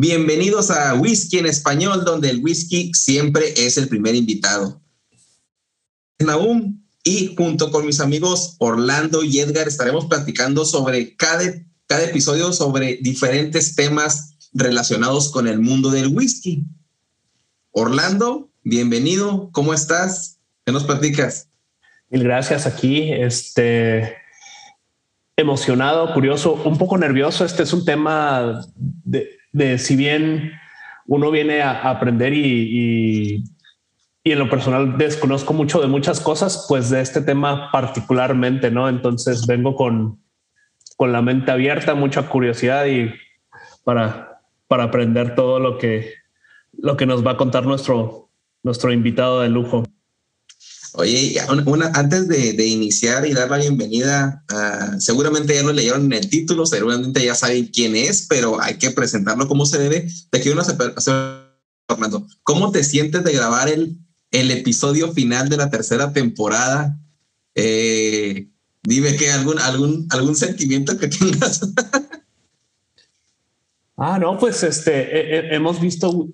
Bienvenidos a Whisky en Español, donde el whisky siempre es el primer invitado. Naum y junto con mis amigos Orlando y Edgar estaremos platicando sobre cada, cada episodio sobre diferentes temas relacionados con el mundo del whisky. Orlando, bienvenido, ¿cómo estás? ¿Qué nos platicas? Mil gracias aquí. Este, emocionado, curioso, un poco nervioso. Este es un tema de, si bien uno viene a, aprender y, y, en lo personal desconozco mucho de muchas cosas, pues de este tema particularmente, ¿no? Entonces vengo con, con la mente abierta, mucha curiosidad y para, para aprender todo lo que, lo que nos va a contar nuestro, nuestro invitado de lujo. Oye, una, antes de, iniciar y dar la bienvenida, seguramente ya lo leyeron en el título, seguramente ya saben quién es, pero hay que presentarlo como se debe. Te quiero hacer, Fernando, ¿cómo te sientes de grabar el, el episodio final de la tercera temporada? Eh, dime que algún, algún, algún sentimiento que tengas. ah, no, pues este, hemos visto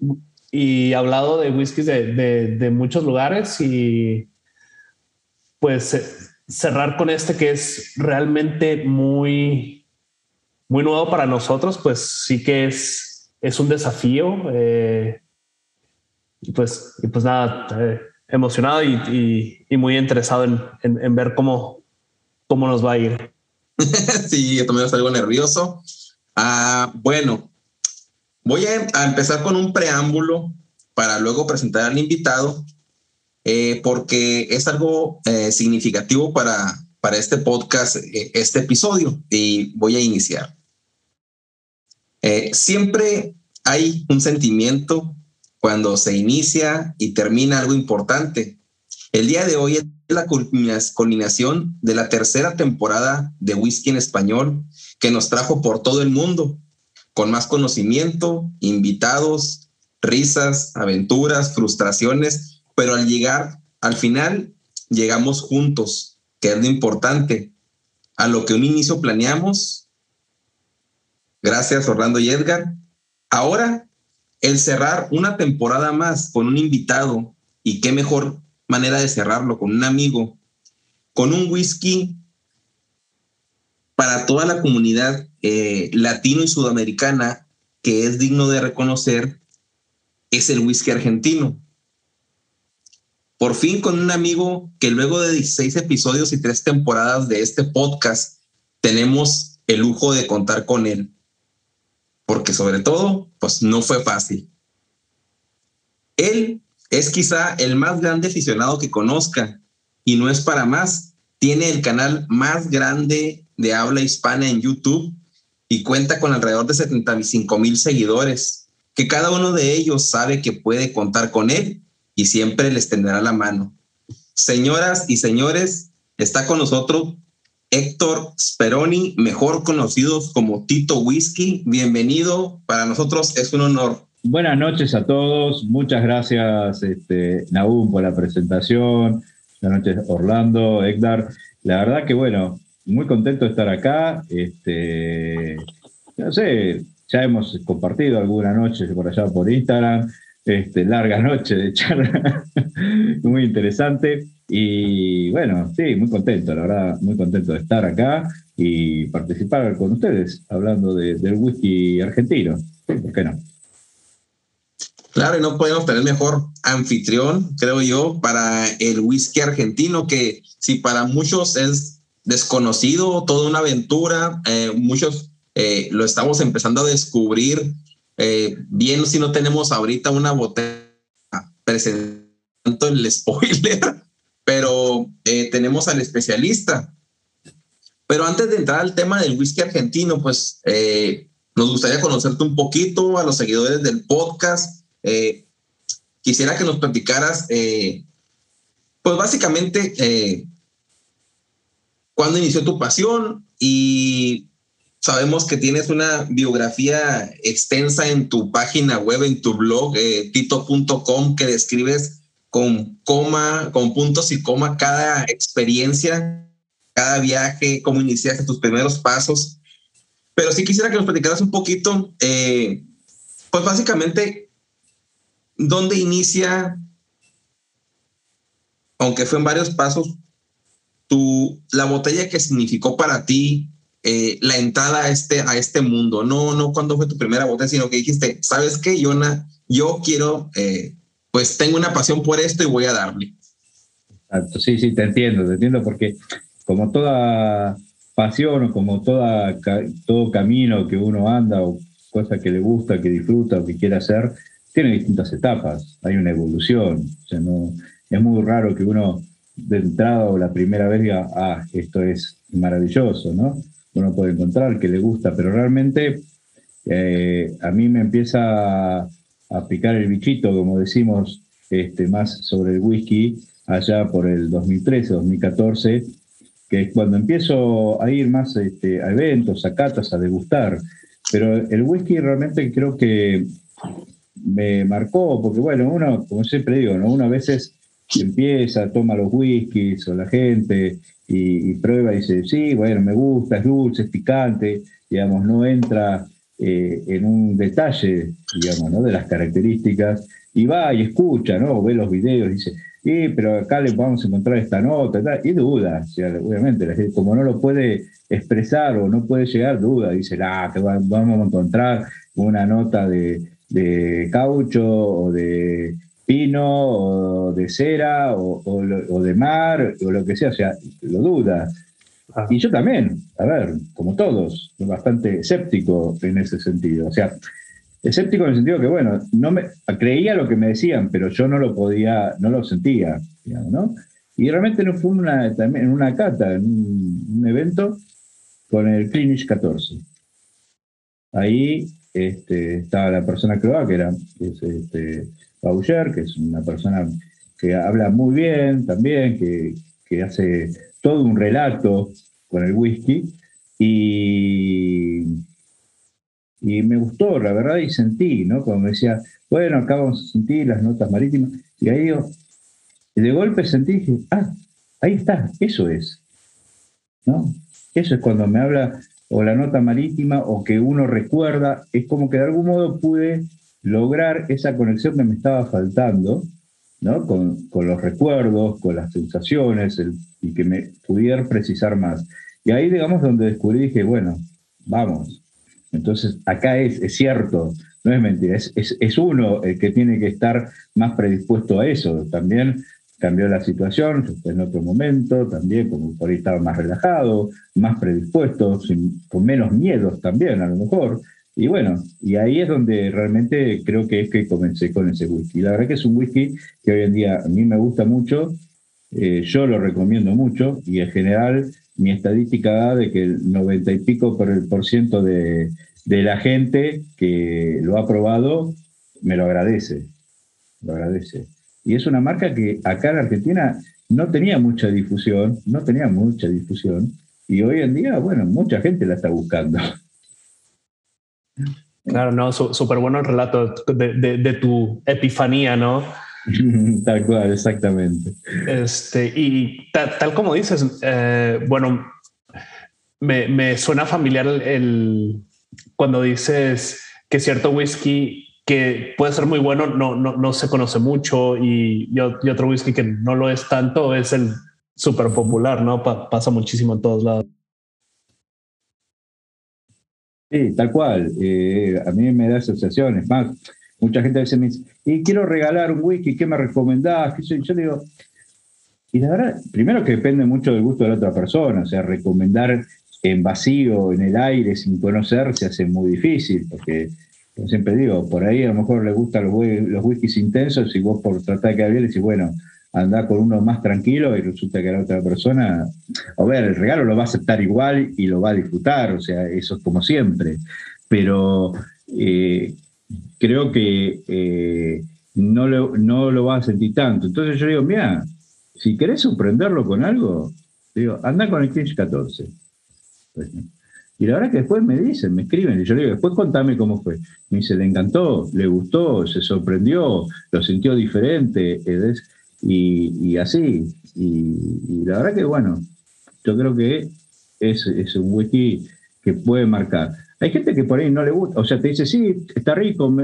y hablado de whiskies de, de muchos lugares y pues eh, cerrar con este que es realmente muy, muy nuevo para nosotros, pues sí que es, es un desafío. Eh, y pues, y pues nada, eh, emocionado y, muy interesado en, ver cómo, cómo nos va a ir. sí, yo también algo nervioso. Ah, bueno, voy a empezar con un preámbulo para luego presentar al invitado eh, porque es algo eh, significativo para, para este podcast, eh, este episodio, y voy a iniciar. siempre hay un sentimiento cuando se inicia y termina algo importante. El día de hoy es la culminación de la tercera temporada de Whisky en Español que nos trajo por todo el mundo, con más conocimiento, invitados, risas, aventuras, frustraciones pero al llegar, al final, llegamos juntos, que es lo importante, a lo que un inicio planeamos. Gracias, Orlando y Edgar. Ahora, el cerrar una temporada más con un invitado, y qué mejor manera de cerrarlo con un amigo, con un whisky para toda la comunidad eh, latino y sudamericana que es digno de reconocer, es el whisky argentino. Por fin con un amigo que luego de 16 episodios y tres temporadas de este podcast, tenemos el lujo de contar con él. Porque sobre todo, pues no fue fácil. Él es quizá el más grande aficionado que conozca y no es para más. Tiene el canal más grande de habla hispana en YouTube y cuenta con alrededor de 75 mil seguidores, que cada uno de ellos sabe que puede contar con él y siempre les tendrá la mano. Señoras y señores, está con nosotros Héctor Speroni, mejor conocidos como Tito Whisky. Bienvenido, para nosotros es un honor. Buenas noches a todos, muchas gracias este, por la presentación, buenas noches Orlando, Héctor. La verdad que bueno, muy contento de estar acá. Este, no sé, ya hemos compartido alguna noche por allá por Instagram, este, larga noche de charla, muy interesante. Y bueno, sí, muy contento, la verdad, muy contento de estar acá y participar con ustedes hablando del whisky argentino. ¿Por qué no? Claro, y no podemos tener mejor anfitrión, creo yo, para el whisky argentino, que si para muchos es desconocido, toda una aventura, eh, muchos eh, lo estamos empezando a descubrir, eh, bien si no tenemos ahorita una botella presentando el spoiler, pero eh, tenemos al especialista. Pero antes de entrar al tema del whisky argentino, pues eh, nos gustaría conocerte un poquito a los seguidores del podcast. Quisiera que nos platicaras, pues básicamente, cuándo inició tu pasión y sabemos que tienes una biografía extensa en tu página web, en tu blog, tito.com, que describes con coma, con puntos y coma cada experiencia, cada viaje, cómo iniciaste tus primeros pasos. Pero sí quisiera que nos platicaras un poquito, eh, pues básicamente, dónde inicia, aunque fue en varios pasos, tu, la botella que significó para ti eh, la entrada a este, a este mundo. No, no cuando fue tu primera botella, sino que dijiste, ¿sabes qué, Yona? Yo quiero eh, pues tengo una pasión por esto y voy a darle. Exacto, sí, sí, te entiendo, te entiendo, porque como toda pasión o como toda, todo camino que uno anda o cosa que le gusta, que disfruta o que quiere hacer, tiene distintas etapas, hay una evolución. O sea, no, es muy raro que uno de entrada o la primera vez diga, ah, esto es maravilloso, ¿no? Uno puede encontrar que le gusta, pero realmente eh, a mí me empieza a picar el bichito, como decimos, este, más sobre el whisky allá por el 2013, 2014, que es cuando empiezo a ir más este, a eventos, a catas, a degustar. Pero el whisky realmente creo que me marcó, porque bueno, uno, como siempre digo, ¿no? uno a veces empieza, toma los whiskies o la gente y, prueba y dice, sí, bueno, me gusta, es dulce, es picante, digamos, no entra eh, en un detalle, digamos, ¿no? de las características, y va y escucha, ¿no? O ve los videos dice, sí, pero acá le vamos a encontrar esta nota, y duda, obviamente, como no lo puede expresar o no puede llegar, duda, dice, ah, que vamos a encontrar una nota de, de caucho o de pino o de cera o, o, de mar o lo que sea, o sea, lo duda. Ah. Y yo también, a ver, como todos, bastante escéptico en ese sentido. O sea, escéptico en el sentido que, bueno, no me, creía lo que me decían, pero yo no lo podía, no lo sentía, digamos, ¿no? Y realmente no fue una, también en una cata, en un, evento con el Clinish 14. Ahí este, estaba la persona que que era es, este, Bauer, que es una persona que habla muy bien también, que, que hace todo un relato con el whisky y, y me gustó, la verdad, y sentí, ¿no? Como decía, bueno, acá vamos a sentir las notas marítimas, y ahí yo, de golpe sentí, dije, ah, ahí está, eso es, ¿no? Eso es cuando me habla o la nota marítima o que uno recuerda, es como que de algún modo pude lograr esa conexión que me estaba faltando con, los recuerdos, con las sensaciones, y que me pudiera precisar más. Y ahí, digamos, donde descubrí, dije, bueno, vamos. Entonces, acá es, es cierto, no es mentira, es, es, uno el que tiene que estar más predispuesto a eso. También cambió la situación, en otro momento, también como por ahí estaba más relajado, más predispuesto, con menos miedos también, a lo mejor. Y bueno, y ahí es donde realmente creo que es que comencé con ese whisky. La verdad que es un whisky que hoy en día a mí me gusta mucho, eh, yo lo recomiendo mucho y en general mi estadística da de que el 90 y pico por, el por ciento de, de la gente que lo ha probado me lo agradece, lo agradece. Y es una marca que acá en Argentina no tenía mucha difusión, no tenía mucha difusión, y hoy en día, bueno, mucha gente la está buscando. Claro, no, súper bueno el relato de, tu epifanía, ¿no? tal cual, exactamente. Este, y tal, como dices, eh, bueno, me, suena familiar el, cuando dices que cierto whisky que puede ser muy bueno no, no, no se conoce mucho y, y, otro whisky que no lo es tanto es el súper popular, ¿no? pasa muchísimo en todos lados. Sí, tal cual. Eh, a mí me da asociaciones. Mucha gente a veces me dice, y quiero regalar un whisky, ¿qué me recomendás? Yo, yo digo, y la verdad, primero que depende mucho del gusto de la otra persona, o sea, recomendar en vacío, en el aire, sin conocer, se hace muy difícil, porque, como siempre digo, por ahí a lo mejor le gustan los, los intensos y vos por tratar de quedar bien decís, bueno, anda con uno más tranquilo y resulta que la otra persona, a ver, el regalo lo va a aceptar igual y lo va a disfrutar, o sea, eso es como siempre, pero eh, creo que eh, no, lo, no lo va a sentir tanto. Entonces yo digo, mira, si querés sorprenderlo con algo, digo, anda con el Kinch 14. Y la verdad que después me dicen, me escriben, y yo le digo, después contame cómo fue. Me dice, le encantó, le gustó, se sorprendió, lo sintió diferente. Es, y, así. Y, la verdad que, bueno, yo creo que es, es un whisky que puede marcar. Hay gente que por ahí no le gusta, o sea, te dice, sí, está rico,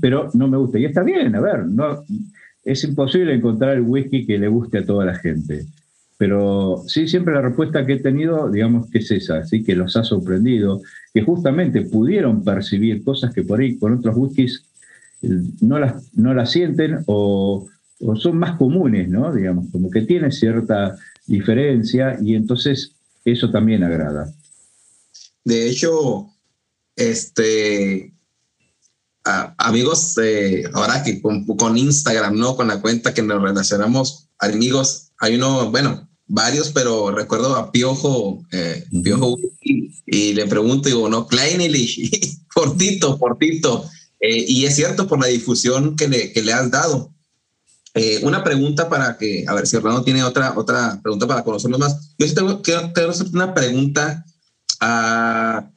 pero no me gusta. Y está bien, a ver, no, es imposible encontrar el whisky que le guste a toda la gente. Pero sí, siempre la respuesta que he tenido, digamos que es esa, así que los ha sorprendido, que justamente pudieron percibir cosas que por ahí con otros whiskies eh, no las, no las sienten o, o son más comunes, ¿no? Digamos, como que tiene cierta diferencia y entonces eso también agrada. De hecho, este, amigos, ahora que con, Instagram, ¿no? Con la cuenta que nos relacionamos, amigos, hay uno, bueno, varios, pero recuerdo a Piojo, eh, Piojo, y, le pregunto, digo, no, Kleinlich, cortito, cortito. Eh, y es cierto por la difusión que le, que le has dado. Eh, una pregunta para que, a ver si Orlando tiene otra, otra pregunta para conocerlo más. Yo sí tengo que hacer una pregunta. a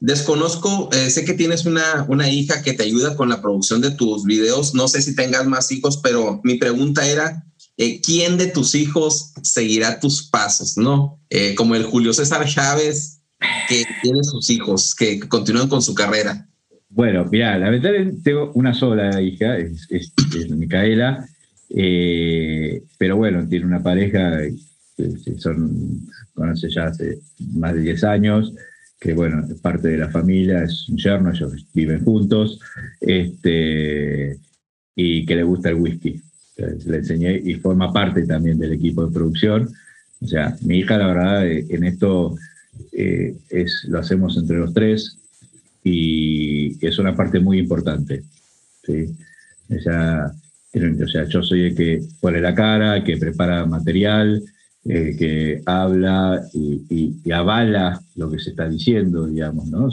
desconozco, eh, sé que tienes una, una hija que te ayuda con la producción de tus videos. No sé si tengas más hijos, pero mi pregunta era, eh, ¿quién de tus hijos seguirá tus pasos? ¿No? como el Julio César Chávez, que tiene sus hijos, que continúan con su carrera. Bueno, mira, la verdad tengo una sola hija, es, Micaela, eh, pero bueno, tiene una pareja, son, conoce ya hace más de 10 años, que bueno, es parte de la familia, es un yerno, ellos viven juntos, este, y que le gusta el whisky. le enseñé y forma parte también del equipo de producción. O sea, mi hija, la verdad, eh, en esto eh, es, lo hacemos entre los tres y es una parte muy importante. ¿sí? o sea, yo soy el que pone la cara, que prepara material, eh, que habla y, avala lo que se está diciendo, digamos, ¿no?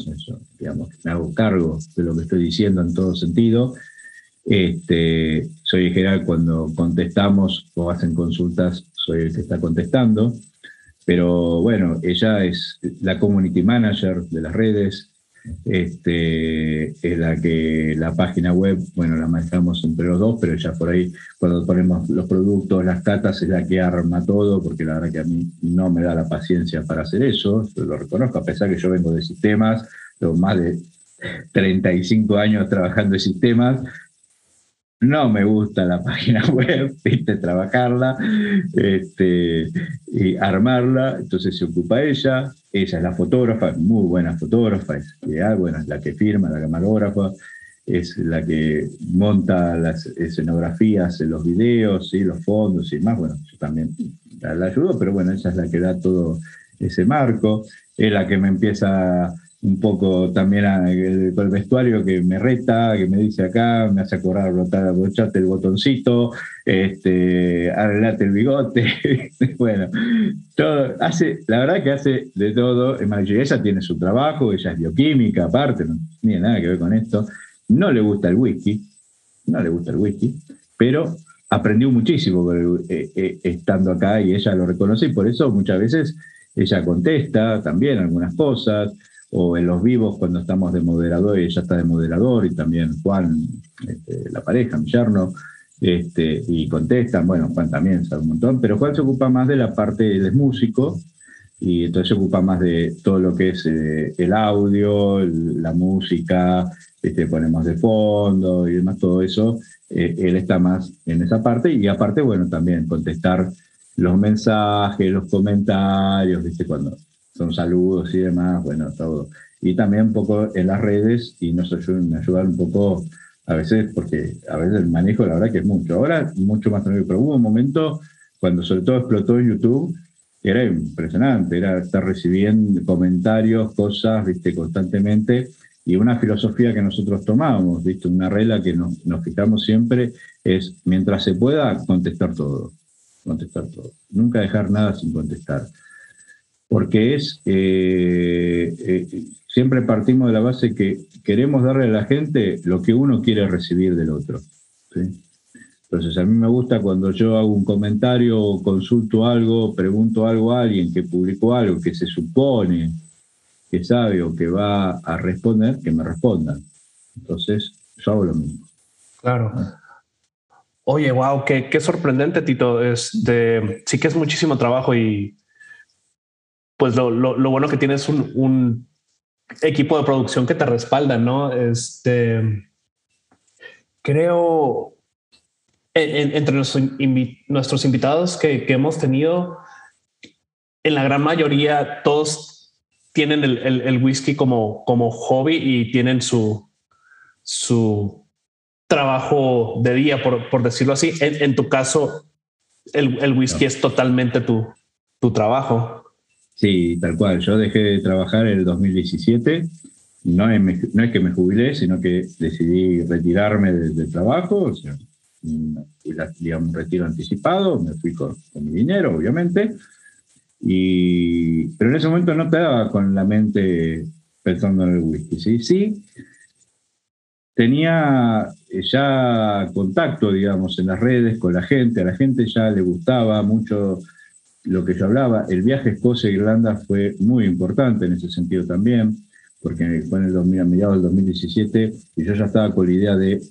digamos, me hago cargo de lo que estoy diciendo en todo sentido. Este, soy el general cuando contestamos o hacen consultas, soy el que está contestando. Pero bueno, ella es la community manager de las redes, este, es la que la página web, bueno, la manejamos entre los dos, pero ya por ahí cuando ponemos los productos, las catas, es la que arma todo, porque la verdad que a mí no me da la paciencia para hacer eso, lo reconozco, a pesar que yo vengo de sistemas, tengo más de 35 años trabajando en sistemas, no me gusta la página web, ¿viste? trabajarla este, y armarla, entonces se ocupa ella, ella es la fotógrafa, muy buena fotógrafa, es ideal, bueno, es la que firma, la camarógrafa, es la que monta las escenografías en los videos, ¿sí? los fondos y más, bueno, yo también la, la ayudo, pero bueno, ella es la que da todo ese marco, es la que me empieza un poco también con el vestuario que me reta, que me dice acá, me hace acordar rotar, abrocharte el botoncito, este, arreglate el bigote, bueno, todo, hace, la verdad que hace de todo, ella tiene su trabajo, ella es bioquímica aparte, no tiene nada que ver con esto, no le gusta el whisky, no le gusta el whisky, pero aprendió muchísimo eh, eh, estando acá y ella lo reconoce y por eso muchas veces ella contesta también algunas cosas, o en los vivos cuando estamos de moderador, ella está de moderador, y también Juan, este, la pareja, mi yerno, este, y contestan, bueno, Juan también sabe un montón, pero Juan se ocupa más de la parte de músico, y entonces se ocupa más de todo lo que es eh, el audio, la música, este, ponemos de fondo y demás, todo eso, eh, él está más en esa parte y aparte, bueno, también contestar los mensajes, los comentarios, ¿viste? Cuando son saludos y demás, bueno, todo. Y también un poco en las redes y nos ayudan, ayudar un poco a veces, porque a veces el manejo, la verdad que es mucho. Ahora, mucho más tranquilo, pero hubo un momento cuando sobre todo explotó YouTube, era impresionante, era estar recibiendo comentarios, cosas, viste, constantemente, y una filosofía que nosotros tomamos, viste, una regla que nos, nos fijamos siempre es, mientras se pueda, contestar todo contestar todo. Nunca dejar nada sin contestar. Porque es, eh, eh, siempre partimos de la base que queremos darle a la gente lo que uno quiere recibir del otro. Entonces, a mí me gusta cuando yo hago un comentario, consulto algo, pregunto algo a alguien que publicó algo que se supone que sabe o que va a responder, que me respondan. Entonces, yo hago lo mismo. Claro. Oye, wow, qué, qué sorprendente, Tito. Este, sí que es muchísimo trabajo y pues lo, lo, bueno que tienes un, un, equipo de producción que te respalda, ¿no? Este, creo, entre nuestros, nuestros invitados que, que, hemos tenido, en la gran mayoría todos tienen el, el, el whisky como, como hobby y tienen su, su trabajo de día, por, por decirlo así. En, tu caso, el, el whisky es totalmente tu, tu trabajo. Sí, tal cual. Yo dejé de trabajar en el 2017. No es, que me jubilé, sino que decidí retirarme del trabajo. O sea, un retiro anticipado. Me fui con, con mi dinero, obviamente. Y, pero en ese momento no te daba con la mente pensando en el whisky. Sí, sí tenía ya contacto, digamos, en las redes con la gente, a la gente ya le gustaba mucho lo que yo hablaba. El viaje a Escocia e Irlanda fue muy importante en ese sentido también, porque fue en el 2000, a mediados del 2017 y yo ya estaba con la idea de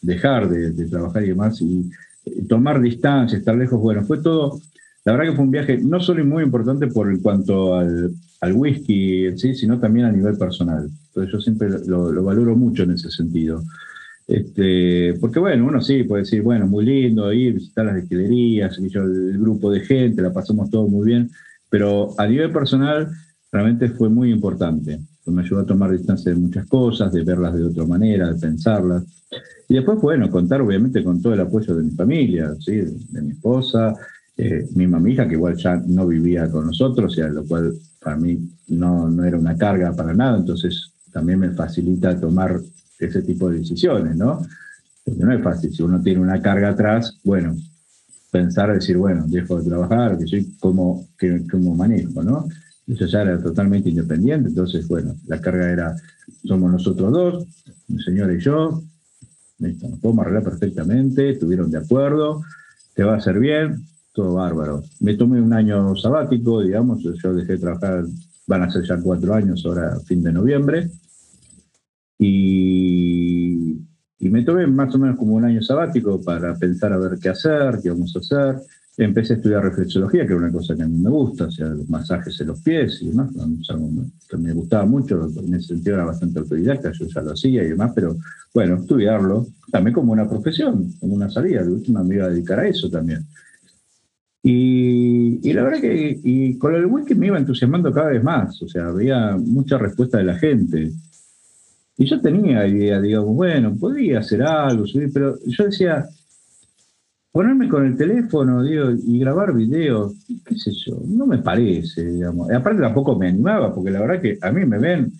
dejar de, trabajar y demás y tomar distancia, estar lejos. Bueno, fue todo, la verdad que fue un viaje no solo muy importante por en cuanto al, al whisky sí, sino también a nivel personal. Entonces yo siempre lo, valoro mucho en ese sentido. Este, porque bueno, uno sí puede decir, bueno, muy lindo ir, visitar las destilerías, el grupo de gente, la pasamos todo muy bien, pero a nivel personal realmente fue muy importante. Me ayudó a tomar distancia de muchas cosas, de verlas de otra manera, de pensarlas. Y después, bueno, contar obviamente con todo el apoyo de mi familia, ¿sí? de, mi esposa, eh, mi mamija, que igual ya no vivía con nosotros, y a lo cual para mí no, no era una carga para nada, entonces también me facilita tomar ese tipo de decisiones, ¿no? Porque no es fácil, si uno tiene una carga atrás, bueno, pensar, decir, bueno, dejo de trabajar, que soy como, que, como manejo, ¿no? Eso ya era totalmente independiente, entonces, bueno, la carga era, somos nosotros dos, mi señora y yo, nos podemos arreglar perfectamente, estuvieron de acuerdo, te va a hacer bien, todo bárbaro. Me tomé un año sabático, digamos, yo dejé de trabajar, van a ser ya cuatro años, ahora fin de noviembre, y, y me tomé más o menos como un año sabático para pensar a ver qué hacer, qué vamos a hacer. Empecé a estudiar reflexología, que era una cosa que a mí me gusta, o sea, los masajes en los pies y demás, que me gustaba mucho, en ese sentido era bastante autodidacta, yo ya lo hacía y demás, pero bueno, estudiarlo también como una profesión, como una salida, de última me iba a dedicar a eso también. Y, la verdad que y con el whisky me iba entusiasmando cada vez más, o sea, había mucha respuesta de la gente. Y yo tenía idea, digamos, bueno, podría hacer algo, pero yo decía, ponerme con el teléfono digo, y grabar videos, qué sé yo, no me parece, digamos. Y aparte tampoco me animaba, porque la verdad que a mí me ven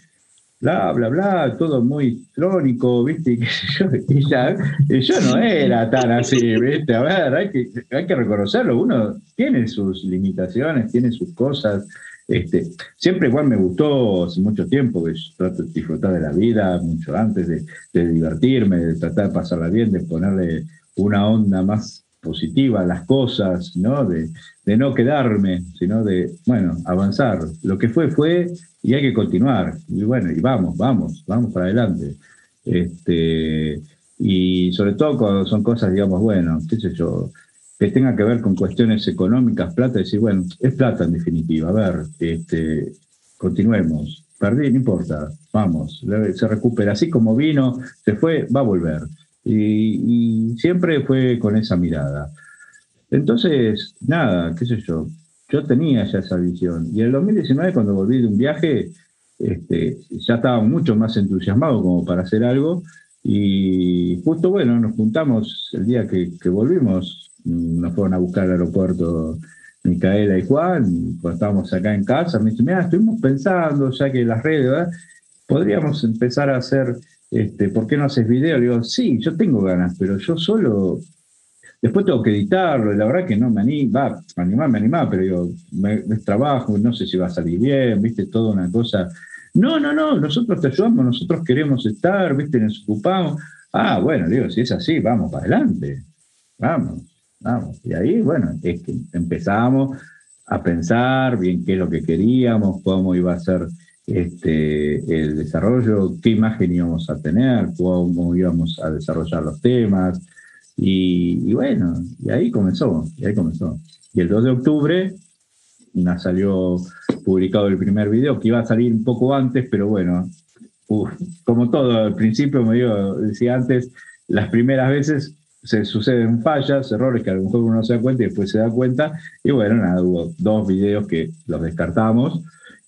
bla, bla, bla, todo muy crónico, ¿viste? Y, yo, y yo no era tan así, ¿viste? A ver, hay que, hay que reconocerlo, uno tiene sus limitaciones, tiene sus cosas. Este, siempre igual me gustó hace mucho tiempo, que yo trato de disfrutar de la vida mucho antes, de, divertirme, de tratar de pasarla bien, de ponerle una onda más positiva las cosas, ¿no? De, no quedarme, sino de, bueno, avanzar. Lo que fue, fue y hay que continuar. Y bueno, y vamos, vamos, vamos para adelante. Este, y sobre todo cuando son cosas, digamos, bueno, qué sé yo, que tengan que ver con cuestiones económicas, plata, decir, bueno, es plata en definitiva, a ver, este, continuemos, perdí, no importa, vamos, se recupera, así como vino, se fue, va a volver. Y, siempre fue con esa mirada. Entonces, nada, qué sé yo, yo tenía ya esa visión. Y en el 2019, cuando volví de un viaje, este, ya estaba mucho más entusiasmado como para hacer algo. Y justo, bueno, nos juntamos el día que, volvimos, nos fueron a buscar al aeropuerto Micaela y Juan, y cuando estábamos acá en casa, me dicen, mira, estuvimos pensando, ya que las redes, podríamos empezar a hacer este, ¿por qué no haces video? Le digo, sí, yo tengo ganas, pero yo solo, después tengo que editarlo, y la verdad que no me anima, va, me anima, pero digo, me, trabajo, no sé si va a salir bien, viste, toda una cosa. No, no, no, nosotros te ayudamos, nosotros queremos estar, viste, nos ocupamos. Ah, bueno, digo, si es así, vamos para adelante, vamos, vamos. Y ahí, bueno, es que empezamos a pensar bien qué es lo que queríamos, cómo iba a ser este, el desarrollo, qué imagen íbamos a tener, cómo íbamos a desarrollar los temas. Y, bueno, y ahí comenzó, y ahí comenzó. Y el 2 de octubre nos salió publicado el primer video, que iba a salir un poco antes, pero bueno, como todo, al principio, me decía antes, las primeras veces se suceden fallas, errores que a lo mejor uno no se da cuenta y después se da cuenta. Y bueno, nada, hubo dos videos que los descartamos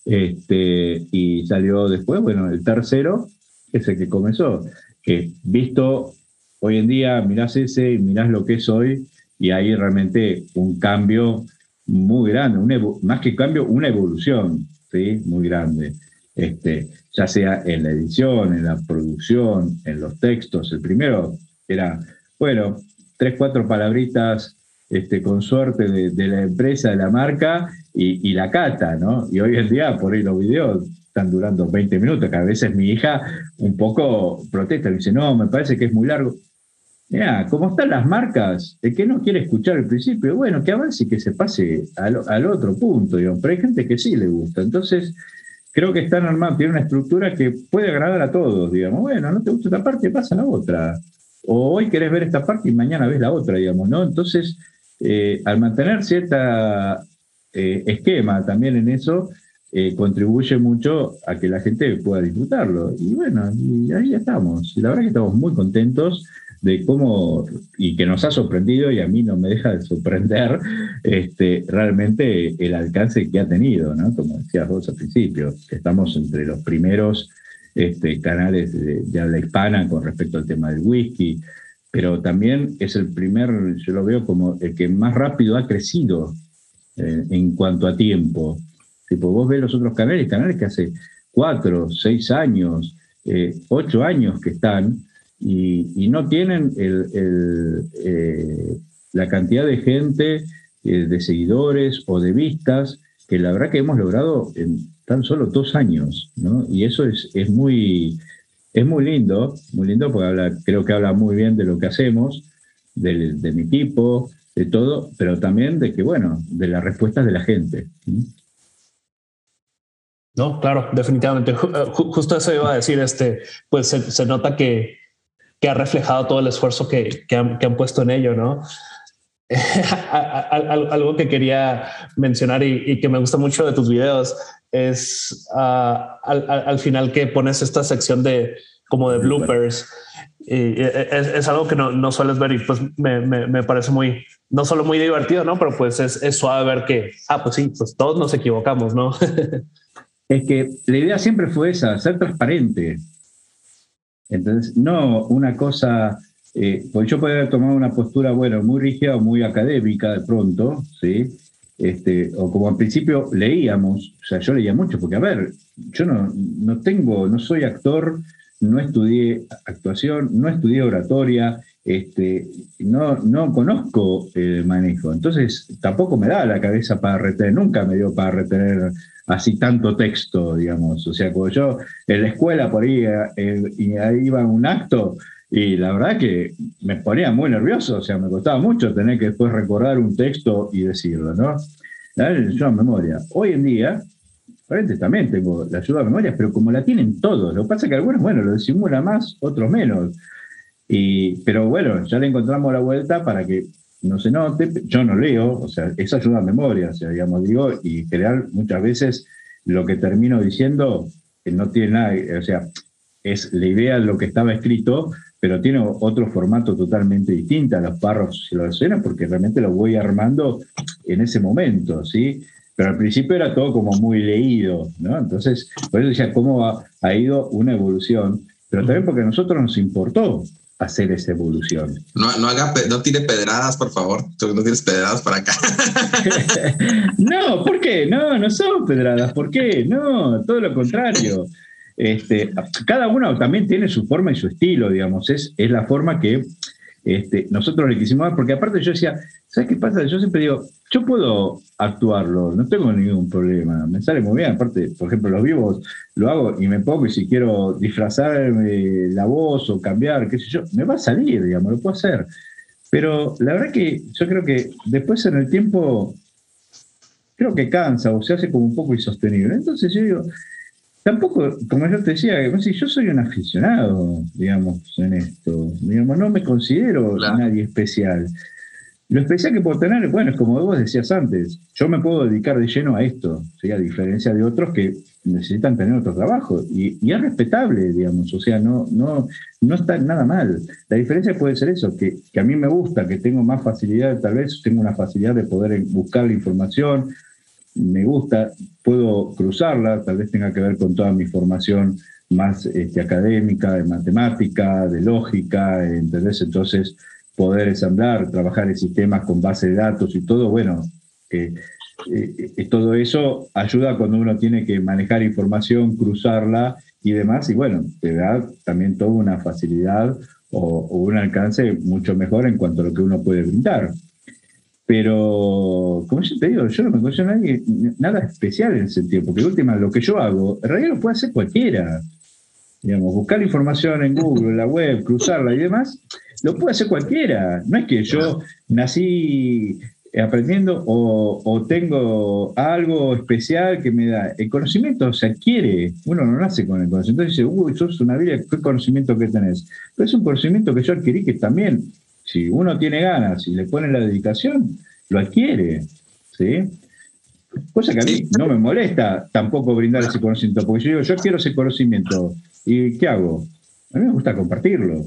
este, y salió después, bueno, el tercero es el que comenzó. Que visto hoy en día, mirás ese y mirás lo que es hoy, y hay realmente un cambio muy grande, más que cambio, una evolución, ¿sí? Muy grande. Este, ya sea en la edición, en la producción, en los textos. El primero era, bueno, tres, cuatro palabritas este, con suerte de, la empresa, de la marca y, la cata, ¿no? Y hoy en día, por ahí los videos están durando 20 minutos, que a veces mi hija un poco protesta, dice, no, me parece que es muy largo. Mira, como están las marcas, el que no quiere escuchar el principio, bueno, que avance y que se pase al, otro punto, digamos. pero hay gente que sí le gusta. Entonces, creo que están armados, tiene una estructura que puede agradar a todos, digamos. Bueno, no te gusta esta parte, pasa a la otra. O hoy querés ver esta parte y mañana ves la otra, digamos, ¿no? Entonces, eh, al mantener cierta eh, esquema también en eso, eh, contribuye mucho a que la gente pueda disfrutarlo. Y bueno, ahí estamos. Y la verdad que estamos muy contentos de cómo, y que nos ha sorprendido, y a mí no me deja de sorprender, este, realmente el alcance que ha tenido, ¿no? Como decías vos al principio, estamos entre los primeros este, canales de, de habla hispana con respecto al tema del whisky, pero también es el primer, yo lo veo como el que más rápido ha crecido eh, en cuanto a tiempo. Tipo, vos ves los otros canales, canales que hace cuatro, seis años, eh, ocho años que están y, no tienen eh, la cantidad de gente, de seguidores o de vistas que la verdad que hemos logrado en tan solo dos años, ¿no? Y eso es, es muy es muy lindo, muy lindo porque habla, creo que habla muy bien de lo que hacemos, de, mi equipo, de todo, pero también de que, bueno, de las respuestas de la gente. No, claro, definitivamente. Eh, justo eso iba a decir, este, pues se, nota que, que, ha reflejado todo el esfuerzo que, que, han, puesto en ello, ¿no? Algo que quería mencionar y, que me gusta mucho de tus videos es ah, al, final que pones esta sección de como de bloopers. Y es, algo que no, no, sueles ver y pues me, me, parece muy, no solo muy divertido, ¿no? Pero pues es, es, suave ver que, ah, pues sí, pues todos nos equivocamos, ¿no? es que la idea siempre fue esa, ser transparente. Entonces, no una cosa, eh, pues yo podría tomar una postura, bueno, muy rígida o muy académica de pronto, ¿sí? Este, o como al principio leíamos, o sea, yo leía mucho, porque a ver, yo no, no tengo, no soy actor, no estudié actuación, no estudié oratoria, este, no, no conozco el manejo. Entonces, tampoco me da la cabeza para retener, nunca me dio para retener así tanto texto, digamos. O sea, cuando yo en la escuela por ahí, eh, y ahí iba un acto, Y la verdad que me ponía muy nervioso, o sea, me costaba mucho tener que después recordar un texto y decirlo, ¿no? La ayuda a memoria. Hoy en día, también tengo la ayuda a memoria, pero como la tienen todos, lo que pasa es que algunos, bueno, lo disimula más, otros menos. Y, pero bueno, ya le encontramos la vuelta para que no se note, yo no leo, o sea, eso ayuda a memoria, o sea, digamos, digo, y crear muchas veces lo que termino diciendo que no tiene nada, o sea, es la idea de lo que estaba escrito, pero tiene otro formato totalmente distinto a los párrafos y las escenas, porque realmente lo voy armando en ese momento, ¿sí? Pero al principio era todo como muy leído, ¿no? Entonces, por eso decía, ¿cómo ha, ha ido una evolución? Pero también porque a nosotros nos importó hacer esa evolución. No, no, haga, no tire pedradas, por favor. Tú no tienes pedradas para acá. no, ¿por qué? No, no son pedradas. ¿Por qué? No, todo lo contrario. Este, cada uno también tiene su forma y su estilo, digamos. Es, es la forma que este, nosotros le quisimos dar, porque aparte yo decía, ¿sabes qué pasa? Yo siempre digo, yo puedo actuarlo, no tengo ningún problema, me sale muy bien. Aparte, por ejemplo, los vivos lo hago y me pongo y si quiero disfrazarme la voz o cambiar, qué sé yo, me va a salir, digamos, lo puedo hacer. Pero la verdad que yo creo que después en el tiempo, creo que cansa o se hace como un poco insostenible. Entonces yo digo, tampoco, como yo te decía, yo soy un aficionado, digamos, en esto. Digamos, no me considero nadie especial. Lo especial que puedo tener, bueno, es como vos decías antes, yo me puedo dedicar de lleno a esto, a diferencia de otros que necesitan tener otro trabajo. Y, es respetable, digamos, o sea, no, no, no está nada mal. La diferencia puede ser eso, que, que a mí me gusta, que tengo más facilidad, tal vez tengo una facilidad de poder buscar la información, me gusta, puedo cruzarla, tal vez tenga que ver con toda mi formación más este, académica, de matemática, de lógica, ¿entendés? Entonces, poder ensamblar, trabajar en sistemas con base de datos y todo, bueno, eh, eh, todo eso ayuda cuando uno tiene que manejar información, cruzarla y demás, y bueno, te da también toda una facilidad o, o un alcance mucho mejor en cuanto a lo que uno puede brindar. Pero, como yo te digo, yo no me considero nadie, nada especial en ese sentido, porque última, lo que yo hago, en realidad lo puede hacer cualquiera. Digamos, buscar información en Google, en la web, cruzarla y demás, lo puede hacer cualquiera. No es que yo nací aprendiendo o, tengo algo especial que me da. El conocimiento se adquiere, uno no nace con el conocimiento. Entonces dice, uy, sos una vida, ¿qué conocimiento que tenés? Pero es un conocimiento que yo adquirí que también si uno tiene ganas y le pone la dedicación, lo adquiere. ¿sí? Cosa que a mí no me molesta tampoco brindar ese conocimiento, porque yo digo, yo quiero ese conocimiento. ¿Y qué hago? A mí me gusta compartirlo.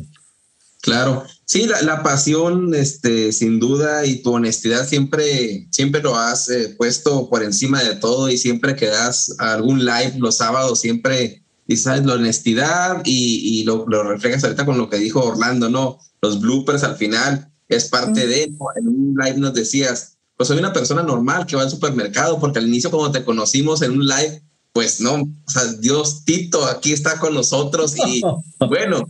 Claro, sí, la, pasión, este, sin duda, y tu honestidad siempre, siempre lo has eh, puesto por encima de todo y siempre que das algún live los sábados, siempre y sabes la honestidad y, y lo, lo, reflejas ahorita con lo que dijo Orlando, ¿no? Los bloopers al final es parte de, en un live nos decías, pues soy una persona normal que va al supermercado, porque al inicio cuando te conocimos en un live, pues no, o sea, Dios Tito aquí está con nosotros y bueno,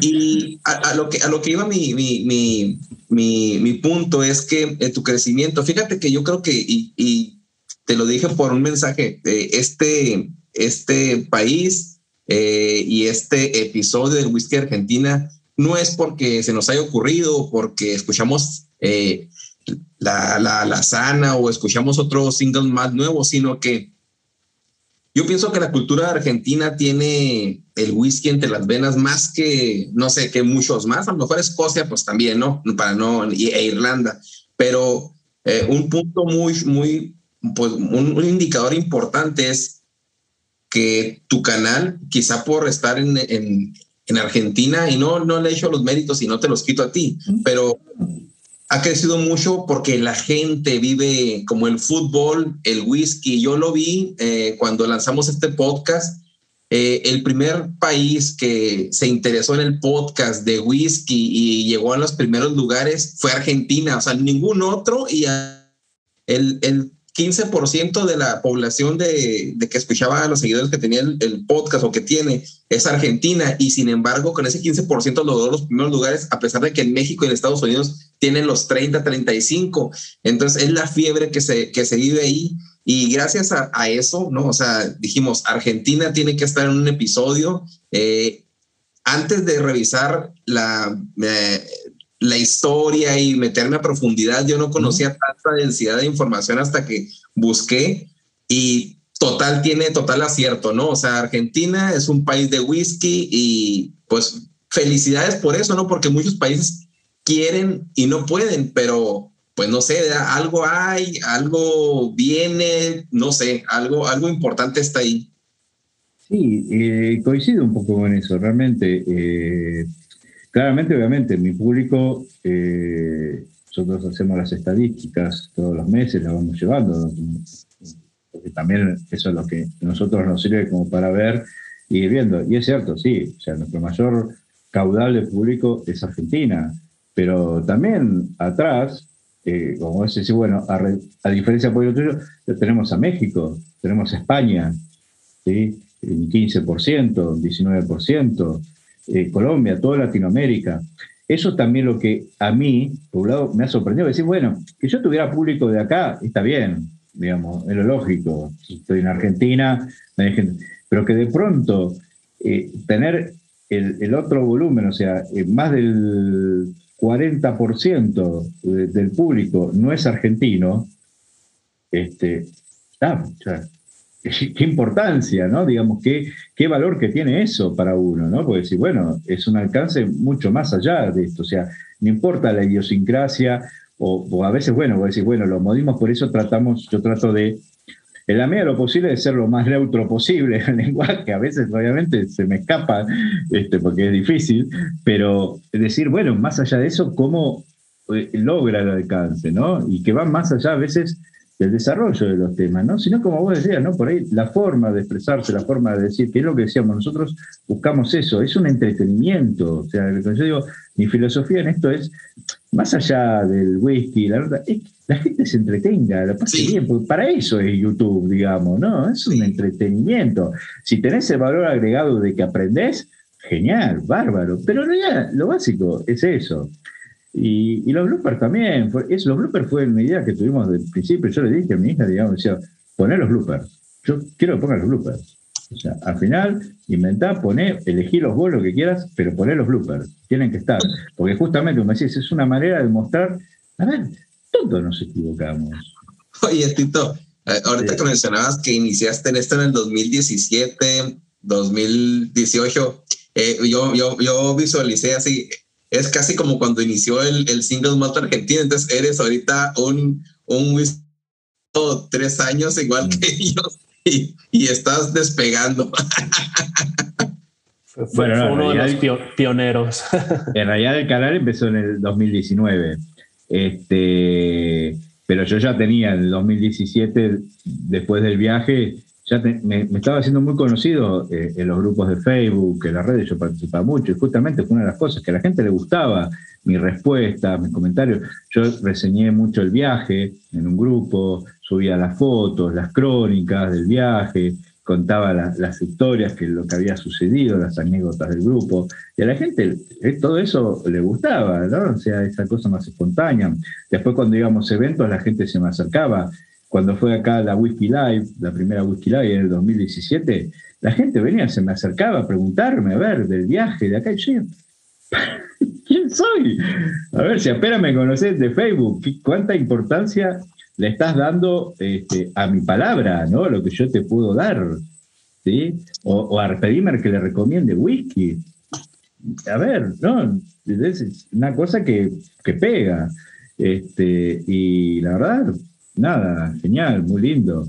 y a, lo, que, a lo que iba mi, mi, mi, mi, mi punto es que eh, tu crecimiento, fíjate que yo creo que, y, y te lo dije por un mensaje, eh, este este país eh, y este episodio del Whisky Argentina no es porque se nos haya ocurrido, porque escuchamos eh, la, la, la, sana o escuchamos otro single más nuevo, sino que yo pienso que la cultura argentina tiene el whisky entre las venas más que, no sé, que muchos más. A lo mejor Escocia, pues también, ¿no? Para no, e Irlanda. Pero eh, un punto muy, muy, pues un, un indicador importante es que tu canal, quizá por estar en, en, en, Argentina, y no, no le he hecho los méritos y no te los quito a ti, pero ha crecido mucho porque la gente vive como el fútbol, el whisky. Yo lo vi eh, cuando lanzamos este podcast. Eh, el primer país que se interesó en el podcast de whisky y llegó a los primeros lugares fue Argentina, o sea, ningún otro. Y el, el 15% de la población de, que escuchaba a los seguidores que tenía el, podcast o que tiene es Argentina y sin embargo con ese 15% logró los primeros lugares a pesar de que en México y en Estados Unidos tienen los 30, 35. Entonces es la fiebre que se, que se vive ahí y gracias a, eso, ¿no? O sea, dijimos, Argentina tiene que estar en un episodio. Eh, antes de revisar la, eh, la historia y meterme a profundidad, yo no conocía tanta densidad de información hasta que busqué y total tiene total acierto, ¿no? O sea, Argentina es un país de whisky y pues felicidades por eso, ¿no? Porque muchos países quieren y no pueden, pero pues no sé, algo hay, algo viene, no sé, algo, algo importante está ahí. Sí, eh, coincido un poco con eso, realmente. Eh, claramente, obviamente, mi público, eh, nosotros hacemos las estadísticas todos los meses, las vamos llevando, porque también eso es lo que a nosotros nos sirve como para ver y ir viendo. Y es cierto, sí, o sea, nuestro mayor caudal de público es Argentina, pero también atrás, como es decir, bueno, a, diferencia por el tuyo, tenemos a México, tenemos a España, ¿sí? un 15%, 19%, eh, Colombia, toda Latinoamérica. Eso también lo que a mí, por un lado, me ha sorprendido, decir, bueno, que yo tuviera público de acá, está bien, digamos, es lo lógico. Estoy en Argentina, pero que de pronto eh, tener el, otro volumen, o sea, eh, más del 40% del público no es argentino, este, ah, qué importancia, ¿no? Digamos, qué, qué valor que tiene eso para uno, ¿no? Porque si, bueno, es un alcance mucho más allá de esto, o sea, no importa la idiosincrasia, o, a veces, bueno, vos decís, bueno, los modismos, por eso tratamos, yo trato de, en la medida de lo posible, de ser lo más neutro posible en el lenguaje, a veces obviamente se me escapa, este, porque es difícil, pero decir, bueno, más allá de eso, cómo eh, logra el alcance, ¿no? Y que va más allá a veces del desarrollo de los temas, ¿no? Sino como vos decías, ¿no? Por ahí la forma de expresarse, la forma de decir, que es lo que decíamos, nosotros buscamos eso, es un entretenimiento. O sea, yo digo, mi filosofía en esto es, más allá del whisky, la verdad, es que la gente se entretenga, la pase bien, porque para eso es YouTube, digamos, ¿no? Es un entretenimiento. Si tenés el valor agregado de que aprendés, genial, bárbaro, pero en realidad lo básico es eso. Y, los bloopers también, es, los bloopers fue una idea que tuvimos desde el principio. Yo le dije a mi hija, digamos, decía, poner los bloopers. Yo quiero que pongas los bloopers. O sea, al final, inventá, poné, elegí los vos lo que quieras, pero poné los bloopers. Tienen que estar. Porque justamente, como decís, es una manera de mostrar, a ver, todos nos equivocamos. Oye, Tito, eh, ahorita que mencionabas que iniciaste en esto en el 2017, 2018, eh, yo, yo, yo visualicé así, es casi como cuando inició el, el single malt argentino, entonces eres ahorita un, un tres años igual que mm. ellos y, y estás despegando. Fue, uno de los pioneros. en realidad el canal empezó en el 2019. Este, pero yo ya tenía en el 2017, después del viaje, ya me, estaba haciendo muy conocido eh, en los grupos de Facebook, en las redes, yo participaba mucho, y justamente fue una de las cosas que a la gente le gustaba, mi respuesta, mis comentarios. Yo reseñé mucho el viaje en un grupo, subía las fotos, las crónicas del viaje, contaba las historias, que lo que había sucedido, las anécdotas del grupo, y a la gente eh, todo eso le gustaba, ¿no? O sea, esa cosa más espontánea. Después cuando íbamos a eventos, la gente se me acercaba, cuando fue acá la Whisky Live, la primera Whisky Live en el 2017, la gente venía, se me acercaba a preguntarme, a ver, del viaje de acá. Y yo, ¿quién soy? A ver, si apenas me conoces de Facebook, ¿cuánta importancia le estás dando este, a mi palabra, ¿no? Lo que yo te puedo dar, ¿sí? O, a pedirme que le recomiende whisky. A ver, ¿no? Es una cosa que, que pega. Este, y la verdad, nada, genial, muy lindo.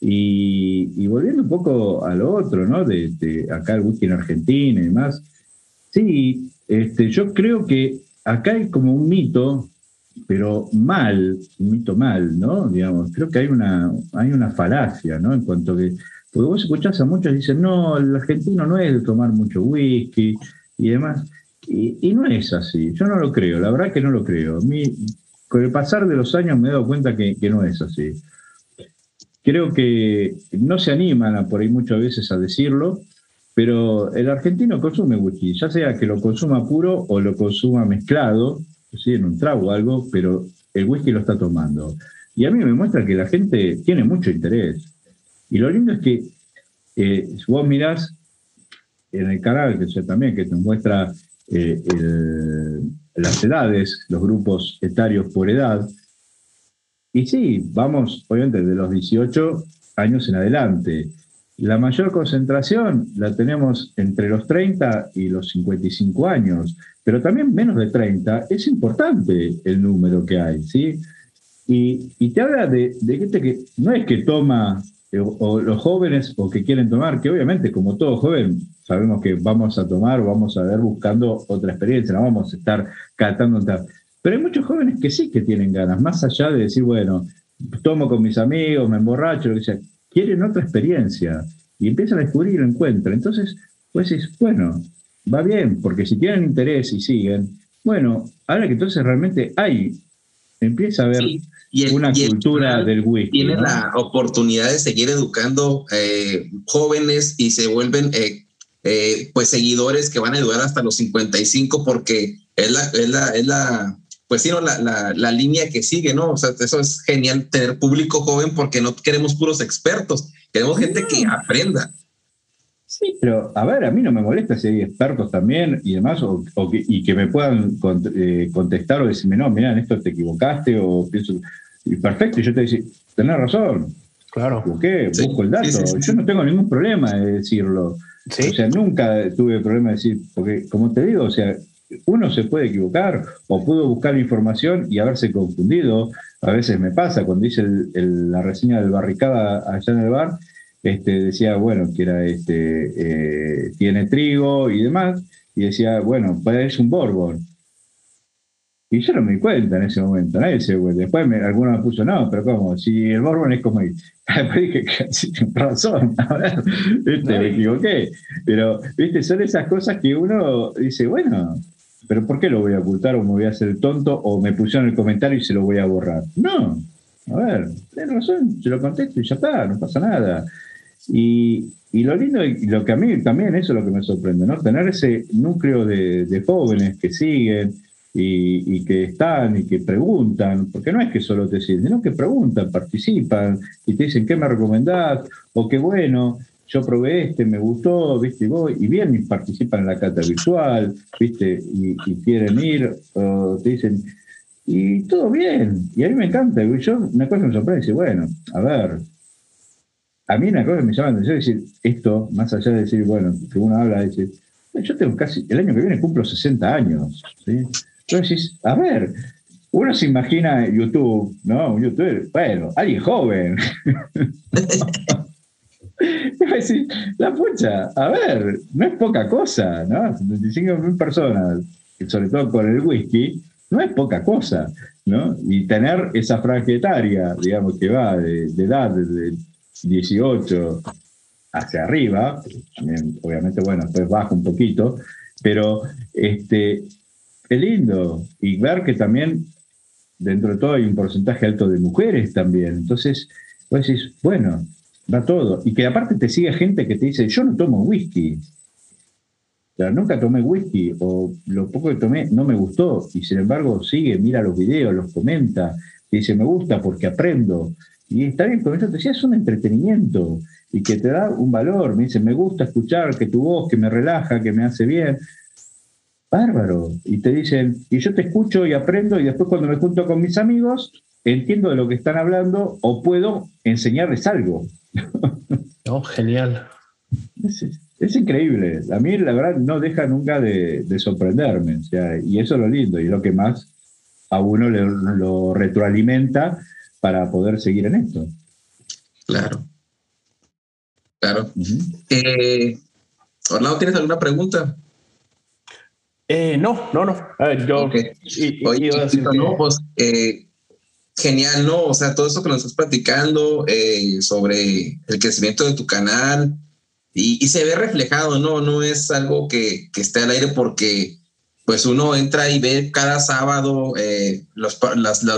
Y, volviendo un poco a lo otro, ¿no? De, acá el whisky en Argentina y demás. Sí, este, yo creo que acá hay como un mito, pero mal, un mito mal, ¿no? Digamos, creo que hay una, hay una falacia, ¿no? En cuanto que, porque vos escuchás a muchos dicen, no, el argentino no es de tomar mucho whisky y demás. Y, no es así, yo no lo creo, la verdad que no lo creo. Con el pasar de los años me he dado cuenta que, no es así. Creo que no se animan por ahí muchas veces a decirlo, pero el argentino consume whisky, ya sea que lo consuma puro o lo consuma mezclado, ¿sí? en un trago o algo, pero el whisky lo está tomando. Y a mí me muestra que la gente tiene mucho interés. Y lo lindo es que eh, vos mirás, en el canal, que yo también, que te muestra eh, las edades, los grupos etarios por edad. Y sí, vamos, obviamente, de los 18 años en adelante. La mayor concentración la tenemos entre los 30 y los 55 años, pero también menos de 30 es importante el número que hay, ¿sí? Y, te habla de, gente que no es que toma, o, los jóvenes o que quieren tomar, que obviamente como todo joven sabemos que vamos a tomar vamos a ver buscando otra experiencia, no vamos a estar catando. Pero hay muchos jóvenes que sí que tienen ganas, más allá de decir, bueno, tomo con mis amigos, me emborracho, lo que sea, quieren otra experiencia y empiezan a descubrir y lo encuentran. Entonces, pues es, bueno, va bien, porque si tienen interés y siguen, bueno, ahora que entonces realmente hay, empieza a haber una cultura del whisky. Tiene la oportunidad de seguir educando eh, jóvenes y se vuelven eh, eh, pues seguidores que van a ayudar hasta los 55 porque es la, es la, es la pues sí, la, la, la, línea que sigue, ¿no? O sea, eso es genial tener público joven porque no queremos puros expertos, queremos gente que aprenda. Sí, pero a ver, a mí no me molesta si hay expertos también y demás, o, que, y que me puedan eh, contestar o decirme, no, mira, en esto te equivocaste, o pienso, y perfecto, y yo te digo, tenés razón. Claro. Busqué, busco el dato. yo no tengo ningún problema de decirlo. O sea, nunca tuve problema de decir, porque como te digo, o sea, uno se puede equivocar o pudo buscar información y haberse confundido. A veces me pasa, cuando hice la reseña del barricada allá en el bar, este, decía, bueno, que era este, eh, tiene trigo y demás, y decía, bueno, es un Bourbon. Y yo no me di cuenta en ese momento, nadie se Después me, alguno me puso, no, pero ¿cómo? Si el Bourbon es como. Después dije, sí, razón, a ver, me equivoqué. Pero, viste, son esas cosas que uno dice, bueno, pero ¿por qué lo voy a ocultar o me voy a hacer tonto o me pusieron el comentario y se lo voy a borrar? No, a ver, tienes razón, se lo contesto y ya está, no pasa nada. Y, lo lindo y lo que a mí también eso es lo que me sorprende, ¿no? Tener ese núcleo de, jóvenes que siguen y, que están y que preguntan, porque no es que solo te siguen, sino que preguntan, participan y te dicen qué me recomendás o qué bueno, yo probé este, me gustó, viste, y voy, y bien, y participan en la cata virtual, viste, y, quieren ir, te dicen, y todo bien, y a mí me encanta, yo una cosa me sorprende, dice, bueno, a ver, a mí una cosa me llama la atención es decir, esto, más allá de decir, bueno, que uno habla, dice, yo tengo casi, el año que viene cumplo 60 años, ¿sí? Entonces, a ver, uno se imagina YouTube, ¿no? Un youtuber, bueno, alguien joven. decir, la pucha, a ver, no es poca cosa, ¿no? 75 mil personas, sobre todo con el whisky, no es poca cosa, ¿no? Y tener esa franja etaria, digamos, que va de, edad desde 18 hacia arriba, obviamente, bueno, pues baja un poquito, pero este, es lindo. Y ver que también dentro de todo hay un porcentaje alto de mujeres también. Entonces, pues decís, bueno, va todo. Y que aparte te sigue gente que te dice, yo no tomo whisky. O sea, nunca tomé whisky o lo poco que tomé no me gustó. Y sin embargo sigue, mira los videos, los comenta, y dice, me gusta porque aprendo. Y está bien, con eso te decía, es un entretenimiento y que te da un valor. Me dice, me gusta escuchar que tu voz, que me relaja, que me hace bien. Bárbaro. Y te dicen, y yo te escucho y aprendo y después cuando me junto con mis amigos, entiendo de lo que están hablando o puedo enseñarles algo. Oh, genial. Es, increíble. A mí, la verdad, no deja nunca de, sorprenderme. y eso es lo lindo y lo que más a uno le, lo retroalimenta para poder seguir en esto. Claro. Claro. Eh, Orlando, ¿tienes alguna pregunta? Eh, no, no, no. yo. no, pues, eh, genial, ¿no? O sea, todo eso que nos estás platicando eh, sobre el crecimiento de tu canal y, se ve reflejado, ¿no? No es algo que, que, esté al aire porque pues uno entra y ve cada sábado eh, los,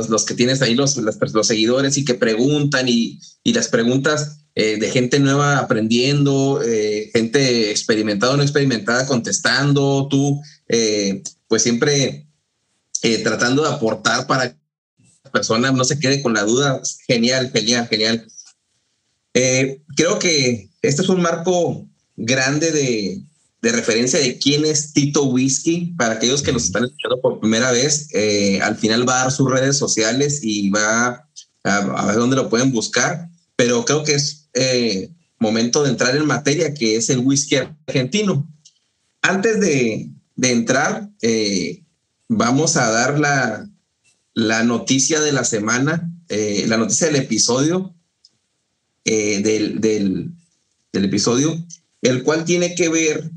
los, que tienes ahí, los, los seguidores y que preguntan y, y las preguntas eh, de gente nueva aprendiendo, gente experimentada o no experimentada contestando, tú pues siempre tratando de aportar para persona no se quede con la duda. Genial, genial, genial. Eh, creo que este es un marco grande de, de referencia de quién es Tito Whisky, para aquellos que nos están escuchando por primera vez, eh, al final va a dar sus redes sociales y va a, ver dónde lo pueden buscar, pero creo que es eh, momento de entrar en materia, que es el whisky argentino. Antes de, entrar, eh, vamos a dar la, la, noticia de la semana, la noticia del episodio, del, del, del episodio, el cual tiene que ver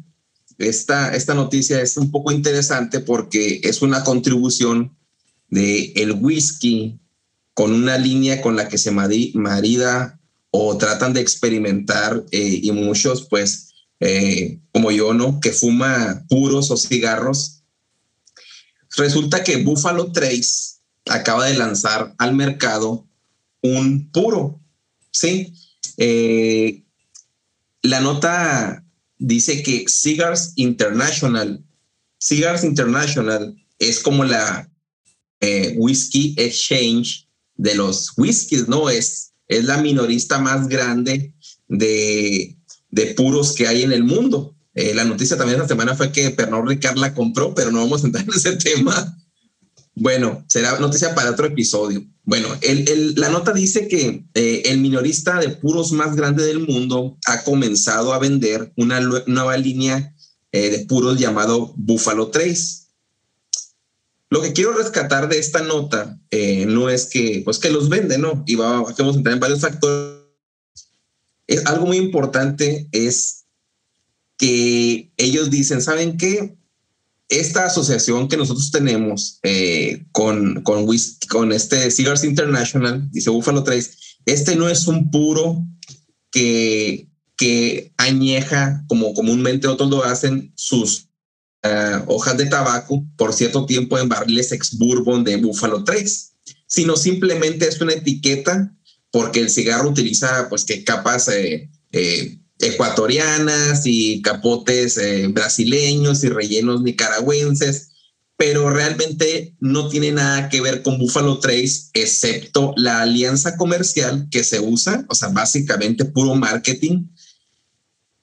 esta, esta noticia es un poco interesante porque es una contribución de el whisky con una línea con la que se marida o tratan de experimentar eh, y muchos pues eh, como yo no que fuma puros o cigarros. Resulta que Buffalo Trace acaba de lanzar al mercado un puro sí eh, la nota dice que Cigars International, Cigars International es como la eh, Whisky Exchange de los whiskies, ¿no? Es, es la minorista más grande de, de puros que hay en el mundo. Eh, la noticia también esta semana fue que Pernod Ricard la compró, pero no vamos a entrar en ese tema. Bueno, será noticia para otro episodio. Bueno, la nota dice que eh, el minorista de puros más grande del mundo ha comenzado a vender una nueva línea eh, de puros llamado Buffalo Trace. Lo que quiero rescatar de esta nota eh, no es que, pues que los vende, ¿no? Y vamos a entrar en varios factores. Es algo muy importante es que ellos dicen, ¿saben qué? Esta asociación que nosotros tenemos eh, con, con, este Cigars International, dice Buffalo Trace, este no es un puro que, que añeja, como comúnmente otros lo hacen, sus ah, hojas de tabaco por cierto tiempo en barriles ex bourbon de Buffalo Trace, sino simplemente es una etiqueta porque el cigarro utiliza pues que capas eh, eh, ecuatorianas y capotes eh, brasileños y rellenos nicaragüenses, pero realmente no tiene nada que ver con Buffalo Trace, excepto la alianza comercial que se usa, o sea, básicamente puro marketing.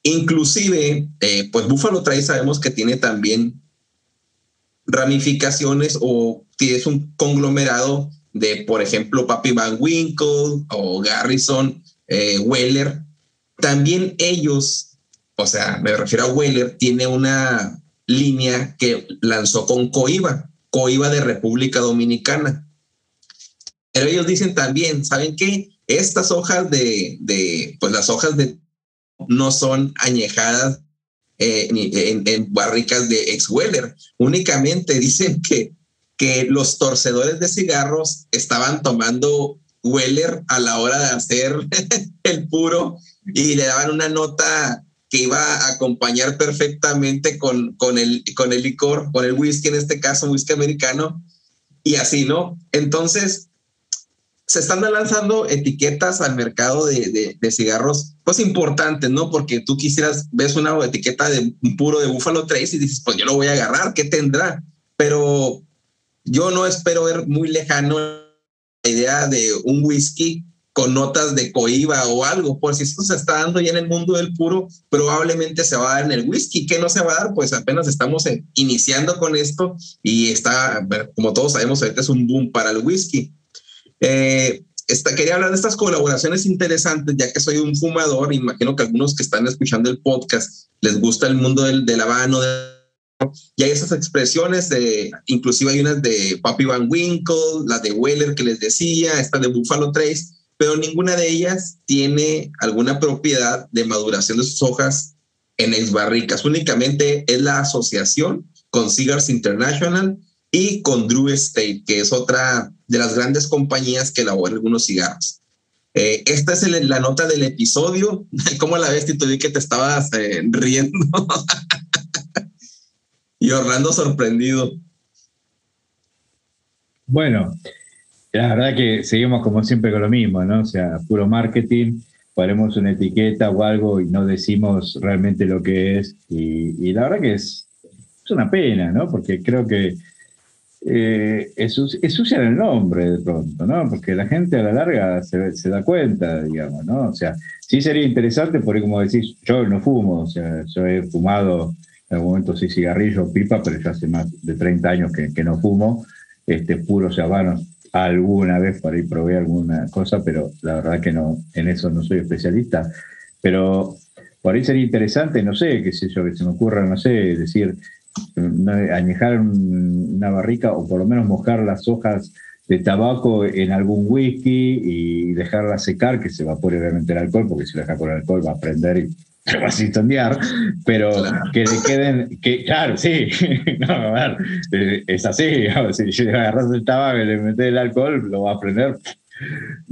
Inclusive, eh, pues Buffalo Trace sabemos que tiene también ramificaciones o es un conglomerado de, por ejemplo, Papi Van Winkle o Garrison eh, Weller, también ellos, o sea, me refiero a Weller, tiene una línea que lanzó con Coiba, Coiba de República Dominicana. Pero ellos dicen también, ¿saben qué? Estas hojas de, pues las hojas de no son añejadas eh, en, en, barricas de ex Weller. Únicamente dicen que, que los torcedores de cigarros estaban tomando Weller a la hora de hacer el puro y le daban una nota que iba a acompañar perfectamente con, con, el, con el licor, con el whisky, en este caso whisky americano, y así, ¿no? Entonces, se están lanzando etiquetas al mercado de, de, cigarros, pues importantes, ¿no? Porque tú quisieras, ves una etiqueta de un puro de Buffalo Trace y dices, pues yo lo voy a agarrar, ¿qué tendrá? Pero yo no espero ver muy lejano la idea de un whisky con notas de coiba o algo, por si esto se está dando ya en el mundo del puro, probablemente se va a dar en el whisky. ¿Qué no se va a dar? Pues apenas estamos iniciando con esto y está, como todos sabemos, ahorita es un boom para el whisky. Eh, quería hablar de estas colaboraciones interesantes, ya que soy un fumador, imagino que algunos que están escuchando el podcast les gusta el mundo del, del habano, y hay esas expresiones, de, inclusive hay unas de Papi Van Winkle, la de Weller que les decía, esta de Buffalo Trace, pero ninguna de ellas tiene alguna propiedad de maduración de sus hojas en ex barricas. Únicamente es la asociación con Cigars International y con Drew Estate, que es otra de las grandes compañías que elabora algunos cigarros. Eh, esta es la nota del episodio. ¿Cómo la ves, Tito? Vi que te estabas eh, riendo. y Orlando sorprendido. Bueno, la verdad que seguimos como siempre con lo mismo, ¿no? O sea, puro marketing, ponemos una etiqueta o algo y no decimos realmente lo que es. Y, la verdad que es, es, una pena, ¿no? Porque creo que eh, es, el nombre de pronto, ¿no? Porque la gente a la larga se, se, da cuenta, digamos, ¿no? O sea, sí sería interesante, porque como decís, yo no fumo, o sea, yo he fumado en algún momento sí cigarrillo, pipa, pero ya hace más de 30 años que, no fumo, este, puro habano alguna vez por ahí probé alguna cosa, pero la verdad que no, en eso no soy especialista. Pero por ahí sería interesante, no sé, qué sé yo, que se me ocurra, no sé, decir, añejar una barrica o por lo menos mojar las hojas de tabaco en algún whisky y dejarla secar, que se evapore obviamente el alcohol, porque si lo deja con el alcohol va a prender y se va a incendiar, pero que le queden, que, claro, sí, no, a ver, eh, es así, si agarras el tabaco y le metes el alcohol, lo va a prender,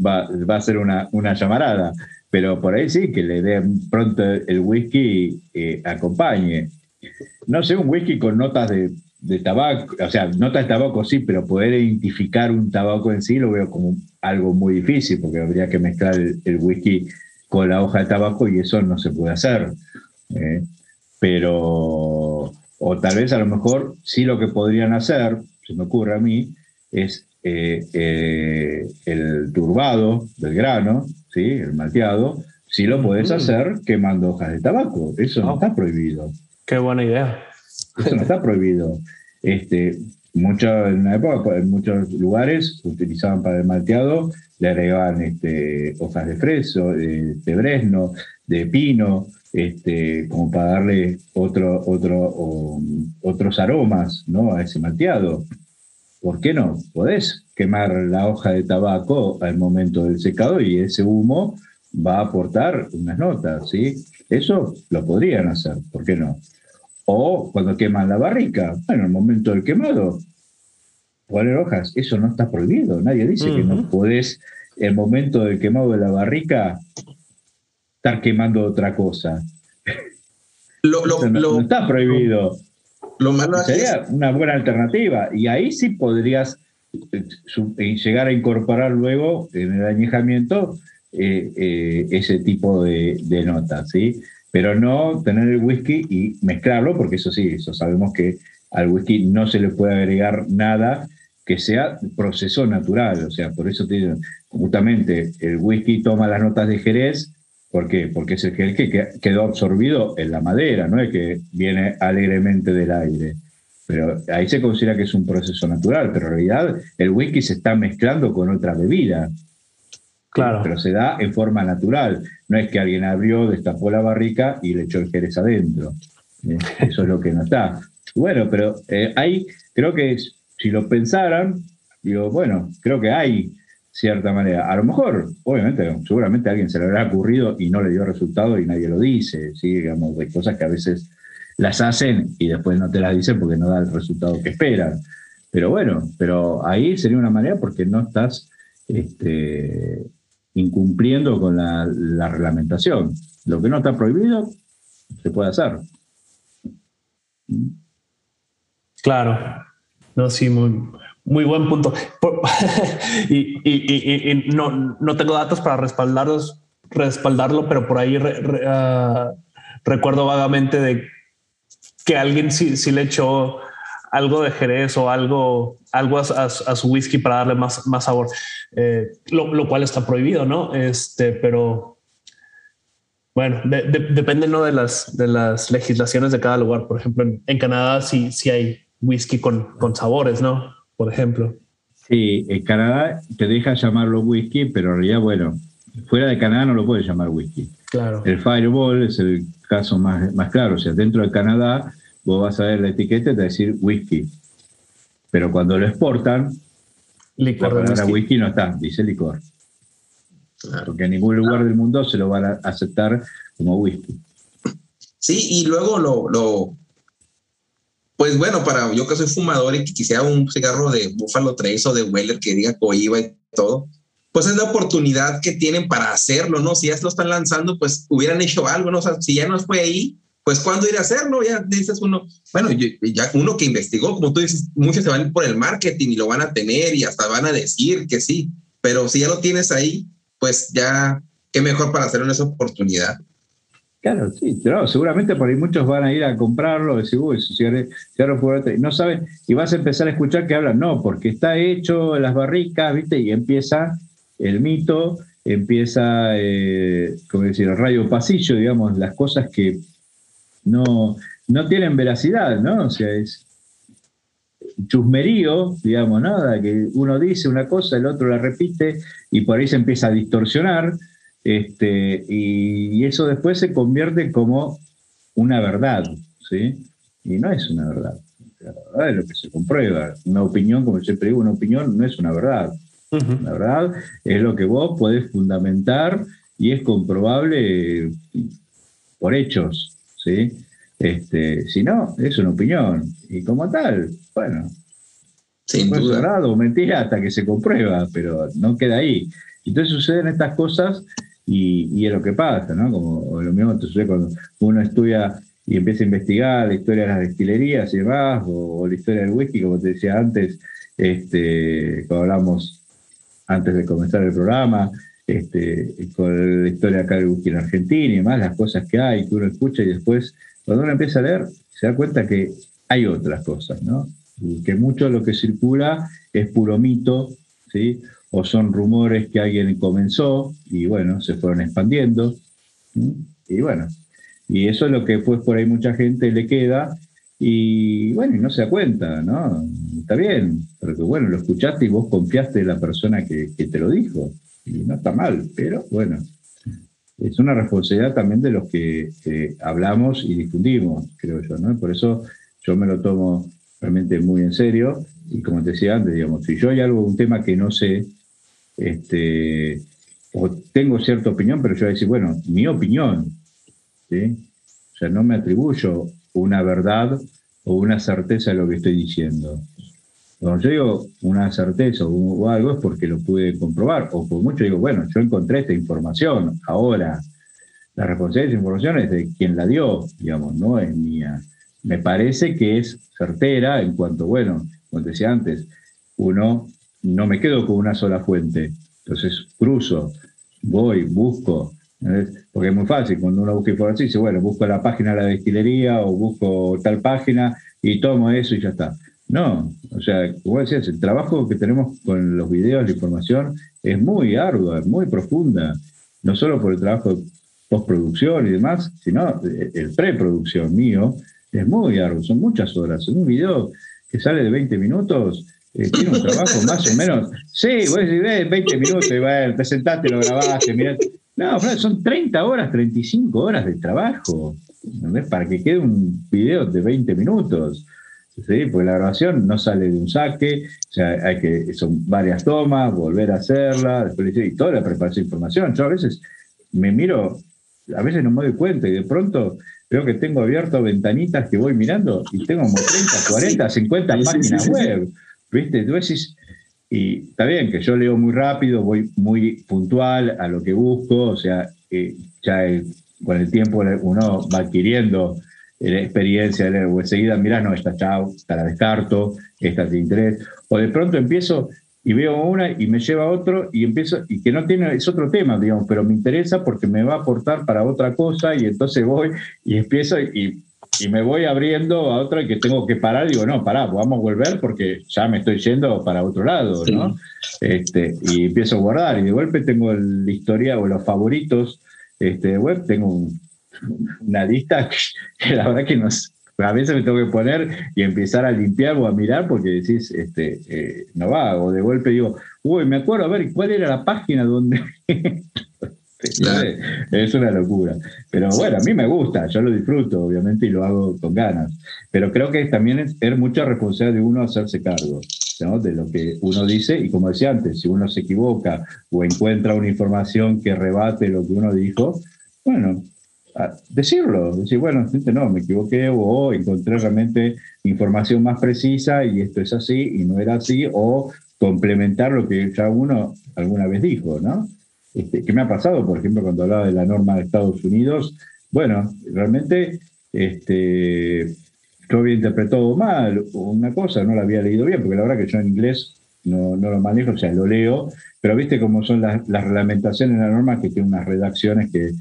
va, va a ser una, una llamarada, pero por ahí sí, que le den pronto el whisky eh, acompañe. No sé, un whisky con notas de, de tabaco, o sea, notas de tabaco sí, pero poder identificar un tabaco en sí lo veo como algo muy difícil, porque habría que mezclar el, whisky con la hoja de tabaco y eso no se puede hacer. ¿eh? pero, o tal vez a lo mejor sí lo que podrían hacer, se me ocurre a mí, es eh, eh, el turbado del grano, ¿sí? el malteado, sí lo puedes hacer quemando hojas de tabaco. Eso no oh. está prohibido. Qué buena idea. Eso no está prohibido. Este, mucho, en una época, en muchos lugares utilizaban para el malteado, le agregaban este, hojas de freso, de, bresno, de pino, este, como para darle otro, otro, otros aromas ¿no? a ese malteado. ¿Por qué no? Podés quemar la hoja de tabaco al momento del secado y ese humo va a aportar unas notas, ¿sí? Eso lo podrían hacer, ¿por qué no? O cuando queman la barrica, bueno, en el momento del quemado, poner hojas, eso no está prohibido. Nadie dice que no podés, en el momento del quemado de la barrica, estar quemando otra cosa. Lo, no, está prohibido. Lo malo Sería una buena alternativa. Y ahí sí podrías eh, eh, llegar a incorporar luego en el añejamiento eh, ese tipo de, de notas, ¿sí? Pero no tener el whisky y mezclarlo, porque eso sí, eso sabemos que al whisky no se le puede agregar nada que sea proceso natural, o sea, por eso te justamente el whisky toma las notas de Jerez, ¿por qué? Porque es el Jerez que quedó absorbido en la madera, no es que viene alegremente del aire. Pero ahí se considera que es un proceso natural, pero en realidad el whisky se está mezclando con otra bebida. Claro. Pero se da en forma natural. No es que alguien abrió, destapó la barrica y le echó el jerez adentro. Eh, eso es lo que no está. Bueno, pero eh, ahí creo que si lo pensaran, digo, bueno, creo que hay cierta manera. A lo mejor, obviamente, seguramente a alguien se le habrá ocurrido y no le dio resultado y nadie lo dice, ¿sí? digamos, de cosas que a veces las hacen y después no te las dicen porque no da el resultado que esperan. Pero bueno, pero ahí sería una manera porque no estás este, incumpliendo con la, reglamentación. Lo que no está prohibido se puede hacer. Claro. No, sí, muy, buen punto. y, no, no, tengo datos para respaldarlos, respaldarlo, pero por ahí ah, recuerdo vagamente de que alguien sí, sí le echó algo de Jerez o algo, algo a, su whisky para darle más, más sabor, eh, lo, cual está prohibido, ¿no? Este, pero bueno, depende ¿no? de, las, de las legislaciones de cada lugar. Por ejemplo, en, Canadá sí, sí hay whisky con, con sabores, ¿no? Por ejemplo. Sí, en Canadá te deja llamarlo whisky, pero en realidad, bueno, fuera de Canadá no lo puedes llamar whisky. Claro. El Fireball es el caso más, más claro. O sea, dentro de Canadá vos vas a ver la etiqueta y te va a decir whisky. Pero cuando lo exportan, licor la palabra whisky. no está, dice licor. Porque en ningún lugar del mundo se lo van a aceptar como whisky. Sí, y luego lo, lo, pues bueno, para yo que soy fumador y que quisiera un cigarro de Buffalo Trace o de Weller que diga coiba y todo, pues es la oportunidad que tienen para hacerlo, ¿no? Si ya lo están lanzando, pues hubieran hecho algo, ¿no? O sea, si ya no fue ahí, pues ¿cuándo ir a hacerlo? Ya dices uno, bueno, ya uno que investigó, como tú dices, muchos se van por el marketing y lo van a tener y hasta van a decir que sí, pero si ya lo tienes ahí, pues ya, qué mejor para hacerlo en esa oportunidad. Claro, sí, claro, seguramente por ahí muchos van a ir a comprarlo, decir, uy, si no saben, y vas a empezar a escuchar que hablan, no, porque está hecho en las barricas, ¿viste? Y empieza el mito, empieza, eh, como decir, el rayo pasillo, digamos, las cosas que no, no tienen veracidad, ¿no? O sea, es chusmerío, digamos, nada, que uno dice una cosa, el otro la repite y por ahí se empieza a distorsionar, este, y, eso después se convierte como una verdad, ¿sí? Y no es una verdad. La verdad es lo que se comprueba. Una opinión, como siempre digo, una opinión no es una verdad. La verdad es lo que vos podés fundamentar y es comprobable por hechos, ¿sí? Este, si no, es una opinión. Y como tal, bueno, Sin puede duda. ser verdad o mentira hasta que se comprueba, pero no queda ahí. Entonces suceden estas cosas y, y es lo que pasa, ¿no? Como lo mismo te sucede cuando uno estudia y empieza a investigar la historia de las destilerías y demás, o, o la historia del whisky, como te decía antes, este, cuando hablamos antes de comenzar el programa, este, con la historia acá whisky en Argentina y demás, las cosas que hay, que uno escucha y después, cuando uno empieza a leer, se da cuenta que hay otras cosas, ¿no? Y que mucho de lo que circula es puro mito, ¿sí? O son rumores que alguien comenzó y bueno, se fueron expandiendo. ¿sí? Y bueno, y eso es lo que pues por ahí mucha gente le queda y bueno, y no se da cuenta, ¿no? Está bien, pero que bueno, lo escuchaste y vos confiaste en la persona que, que te lo dijo. Y no está mal, pero bueno, es una responsabilidad también de los que eh, hablamos y difundimos, creo yo, ¿no? Por eso yo me lo tomo realmente muy en serio y como te decía antes, digamos, si yo hay algo, un tema que no sé, este, o tengo cierta opinión, pero yo voy a decir, bueno, mi opinión, ¿sí? O sea, no me atribuyo una verdad o una certeza de lo que estoy diciendo. Cuando yo digo una certeza o, algo es porque lo pude comprobar, o por mucho digo, bueno, yo encontré esta información, ahora la responsabilidad de esa información es de quien la dio, digamos, no es mía. Me parece que es certera en cuanto, bueno, como decía antes, uno no me quedo con una sola fuente, entonces cruzo, voy, busco, porque es muy fácil, cuando uno busca información, dice, bueno, busco la página de la destilería o busco tal página y tomo eso y ya está. No, o sea, como decías, el trabajo que tenemos con los videos, la información, es muy ardua, muy profunda, no solo por el trabajo de postproducción y demás, sino el el preproducción mío es muy arduo, son muchas horas. En un video que sale de 20 minutos, eh, tiene un trabajo más o menos. Sí, vos decís, "Eh, 20 minutos, y bueno, te sentaste, lo grabaste, mirá. No, son 30 horas, 35 horas de trabajo, ¿entendés? Para que quede un video de 20 minutos. ¿Sí? Porque la grabación no sale de un saque, o sea, hay que, son varias tomas, volver a hacerla, después, y toda la preparación de información. Yo a veces me miro, a veces no me doy cuenta y de pronto veo que tengo abierto ventanitas que voy mirando y tengo como 30, 40, 50 Sí, sí, páginas sí, web. ¿Viste? Tú decís, y está bien que yo leo muy rápido, voy muy puntual a lo que busco, o sea, eh, ya el- con el tiempo uno va adquiriendo la experiencia enseguida, mirá, no, esta chao, esta la descarto, esta de interés, o de pronto empiezo y veo una y me lleva a otro y empiezo, y que no tiene, es otro tema, digamos, pero me interesa porque me va a aportar para otra cosa y entonces voy y empiezo y, y me voy abriendo a otra que tengo que parar digo, no, pará, vamos a volver porque ya me estoy yendo para otro lado, Sí. ¿no? Este, y empiezo a guardar y de golpe tengo el- la historia o los favoritos este, web, tengo un- una lista que la verdad que a veces me tengo que poner y empezar a limpiar o a mirar porque decís, este, eh, no va, o de golpe digo, uy, me acuerdo, a ver, ¿cuál era la página donde... Claro. Es una locura. Pero bueno, a mí me gusta, yo lo disfruto, obviamente, y lo hago con ganas. Pero creo que también es, es mucha responsabilidad de uno hacerse cargo ¿no? de lo que uno dice. Y como decía antes, si uno se equivoca o encuentra una información que rebate lo que uno dijo, bueno, decirlo, decir, bueno, gente, no, me equivoqué o encontré realmente información más precisa y esto es así y no era así, o complementar lo que ya uno alguna vez dijo, ¿no? Este, ¿Qué me ha pasado, por ejemplo, cuando hablaba de la norma de Estados Unidos? Bueno, realmente este, yo había interpretado mal una cosa, no la había leído bien, porque la verdad que yo en inglés no, no lo manejo, o sea, lo leo, pero viste cómo son las, las reglamentaciones de la norma que tienen unas redacciones que,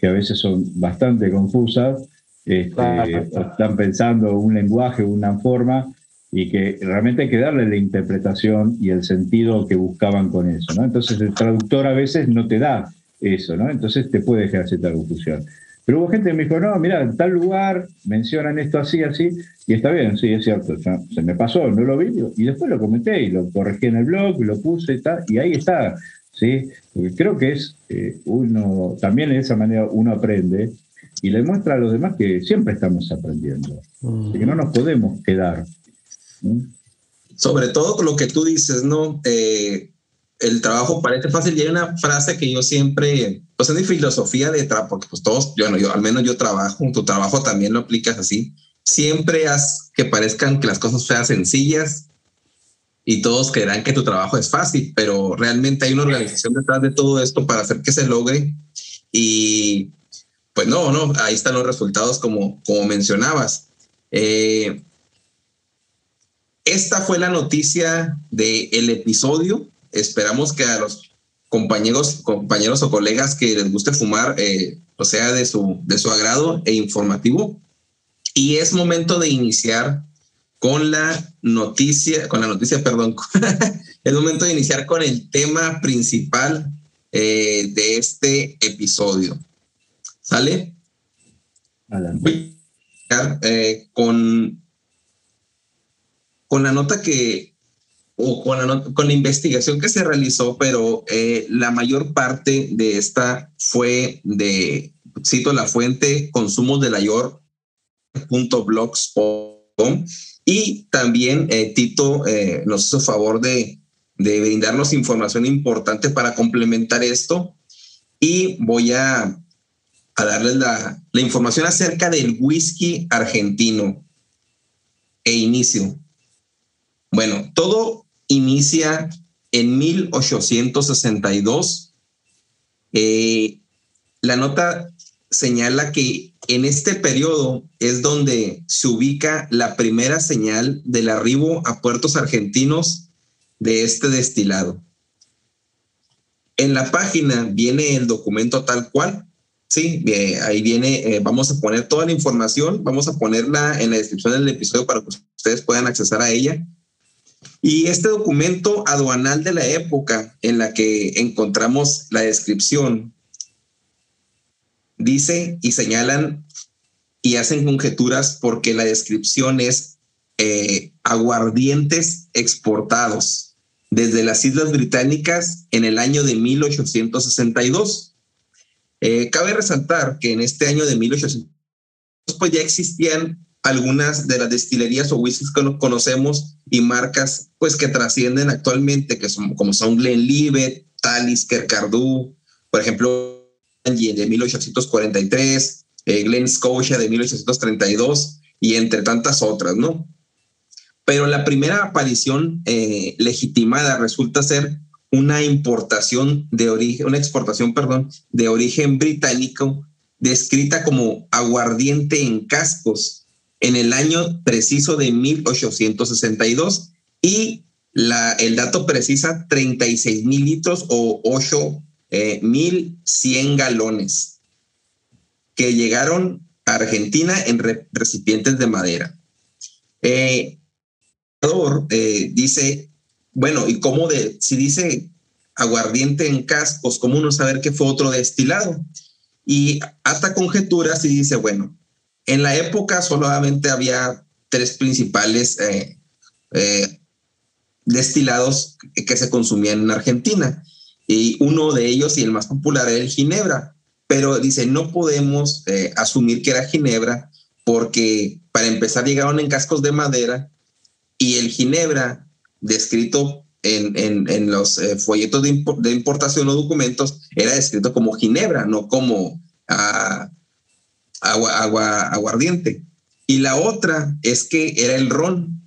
que a veces son bastante confusas, este, Claro. están pensando un lenguaje, una forma, y que realmente hay que darle la interpretación y el sentido que buscaban con eso, ¿no? Entonces el traductor a veces no te da eso, ¿no? Entonces te puede generar cierta confusión. Pero hubo gente que me dijo, no, mira, en tal lugar mencionan esto así, así, y está bien, sí, es cierto, se me pasó, no lo vi, y después lo comenté y lo corregí en el blog, lo puse y tal, y ahí está, ¿sí? Porque creo que es eh, uno, también de esa manera uno aprende y le muestra a los demás que siempre estamos aprendiendo, que no nos podemos quedar. Sobre todo lo que tú dices, ¿no? Eh, el trabajo parece fácil y hay una frase que yo siempre, pues en mi filosofía de trabajo, porque pues todos, yo, yo al menos yo trabajo, tu trabajo también lo aplicas así, siempre haz que parezcan que las cosas sean sencillas y todos creerán que tu trabajo es fácil, pero realmente hay una organización detrás de todo esto para hacer que se logre y pues no, no, ahí están los resultados como, como mencionabas. Eh, esta fue la noticia del episodio Esperamos que a los compañeros, compañeros o colegas que les guste fumar, eh, o sea, de su, de su agrado e informativo. Y es momento de iniciar con la noticia, con la noticia, perdón, es momento de iniciar con el tema principal eh, de este episodio. ¿Sale? Voy a eh, con, con la nota que o con la, con la investigación que se realizó, pero eh, la mayor parte de esta fue de, cito la fuente, consumos de la York.blogspot.com y también eh, Tito eh, nos hizo favor de, de brindarnos información importante para complementar esto y voy a, a darles la, la información acerca del whisky argentino e inicio. Bueno, todo inicia en 1862. Eh, la nota señala que en este periodo es donde se ubica la primera señal del arribo a puertos argentinos de este destilado. En la página viene el documento tal cual. Sí, eh, ahí viene, eh, vamos a poner toda la información, vamos a ponerla en la descripción del episodio para que ustedes puedan accesar a ella. Y este documento aduanal de la época en la que encontramos la descripción dice y señalan y hacen conjeturas porque la descripción es eh, aguardientes exportados desde las Islas Británicas en el año de 1862. Eh, cabe resaltar que en este año de 1862 pues ya existían algunas de las destilerías o whiskies que conocemos y marcas pues que trascienden actualmente, que son como son Glenlivet, Talisker, por ejemplo, de 1843, eh, Glen Scotia de 1832 y entre tantas otras, ¿no? Pero la primera aparición eh, legitimada resulta ser una importación de origen, una exportación, perdón, de origen británico, descrita como aguardiente en cascos, en el año preciso de 1862 y la, el dato precisa 36 mil litros o 8 eh, mil 100 galones que llegaron a Argentina en recipientes de madera. Eh, eh, dice, bueno, ¿y cómo de, si dice aguardiente en cascos, cómo uno saber que fue otro destilado? Y hasta conjeturas y dice, bueno, en la época solamente había tres principales eh, eh, destilados que se consumían en Argentina y uno de ellos y el más popular era el Ginebra. Pero dice, no podemos eh, asumir que era Ginebra porque para empezar llegaron en cascos de madera y el Ginebra, descrito en, los folletos de, importación o documentos, era descrito como Ginebra, no como ah, agua, agua, aguardiente. Y la otra es que era el ron.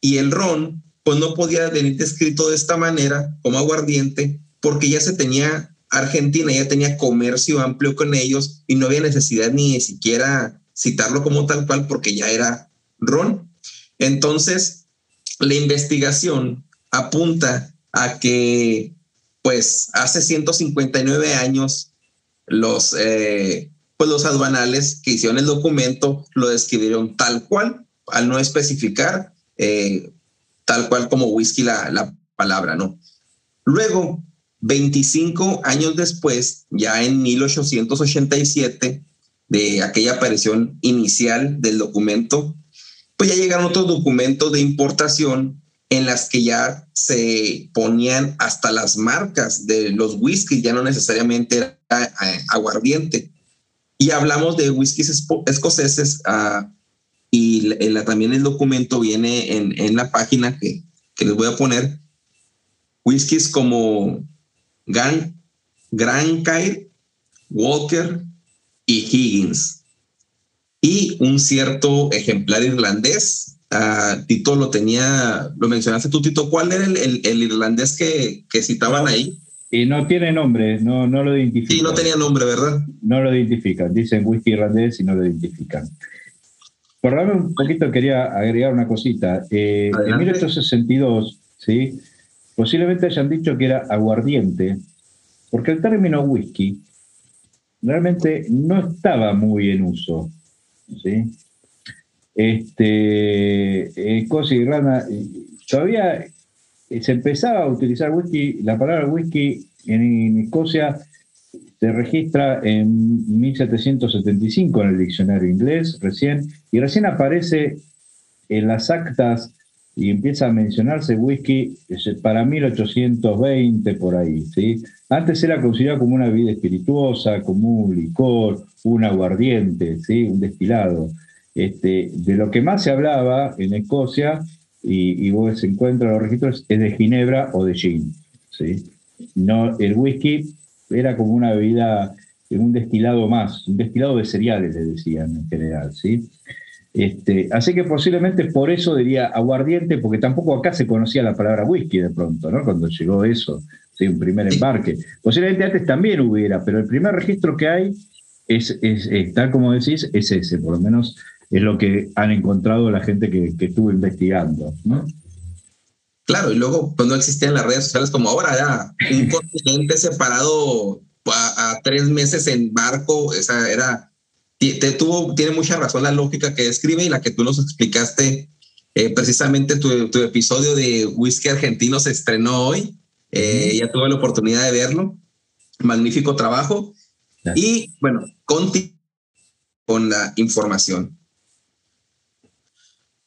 Y el ron, pues no podía venir descrito de esta manera como aguardiente, porque ya se tenía, Argentina ya tenía comercio amplio con ellos y no había necesidad ni siquiera citarlo como tal cual, porque ya era ron. Entonces, la investigación apunta a que, pues, hace 159 años, los, eh, pues los aduanales que hicieron el documento lo describieron tal cual, al no especificar eh, tal cual como whisky la, la palabra, ¿no? Luego, 25 años después, ya en 1887, de aquella aparición inicial del documento, pues ya llegaron otros documentos de importación en las que ya se ponían hasta las marcas de los whiskies, ya no necesariamente era eh, aguardiente. Y hablamos de whiskies escoceses uh, y también el documento viene en, en la página que, que, les voy a poner. Whiskies como Gran, Gran Walker y Higgins. Y un cierto ejemplar irlandés. Uh, Tito lo tenía, lo mencionaste tú, Tito. ¿Cuál era el, el, el irlandés que, que citaban ahí? Y no tiene nombre, no, no lo identifican. Sí, no tenía nombre, ¿verdad? No lo identifican. Dicen whisky irlandés y no lo identifican. Por darme un poquito, quería agregar una cosita. Eh, en 1862, ¿sí? Posiblemente hayan dicho que era aguardiente, porque el término whisky realmente no estaba muy en uso. ¿sí? Este, Escocia y Irlanda, todavía se empezaba a utilizar whisky, la palabra whisky en, Escocia se registra en 1775 en el diccionario inglés recién, y recién aparece en las actas y empieza a mencionarse whisky para 1820 por ahí. ¿sí? Antes era considerado como una bebida espirituosa, como un licor, un aguardiente, ¿sí? un destilado. Este, de lo que más se hablaba en Escocia y, y vos encuentras los registros, es de ginebra o de gin. ¿sí? No, el whisky era como una bebida, un destilado más, un destilado de cereales, le decían en general. ¿sí? Este, así que posiblemente por eso diría aguardiente, porque tampoco acá se conocía la palabra whisky de pronto, ¿no? Cuando llegó eso, ¿sí? un primer embarque. Posiblemente antes también hubiera, pero el primer registro que hay es, es, tal como decís, es ese, por lo menos es lo que han encontrado la gente que, estuvo investigando. Claro, y luego pues no existían las redes sociales como ahora, ya un continente separado a, tres meses en barco, esa era, te, tuvo, tiene mucha razón la lógica que describe y la que tú nos explicaste. Eh, precisamente tu, episodio de Whisky Argentino se estrenó hoy, eh, ya tuve la oportunidad de verlo, magnífico trabajo. Y bueno, con la información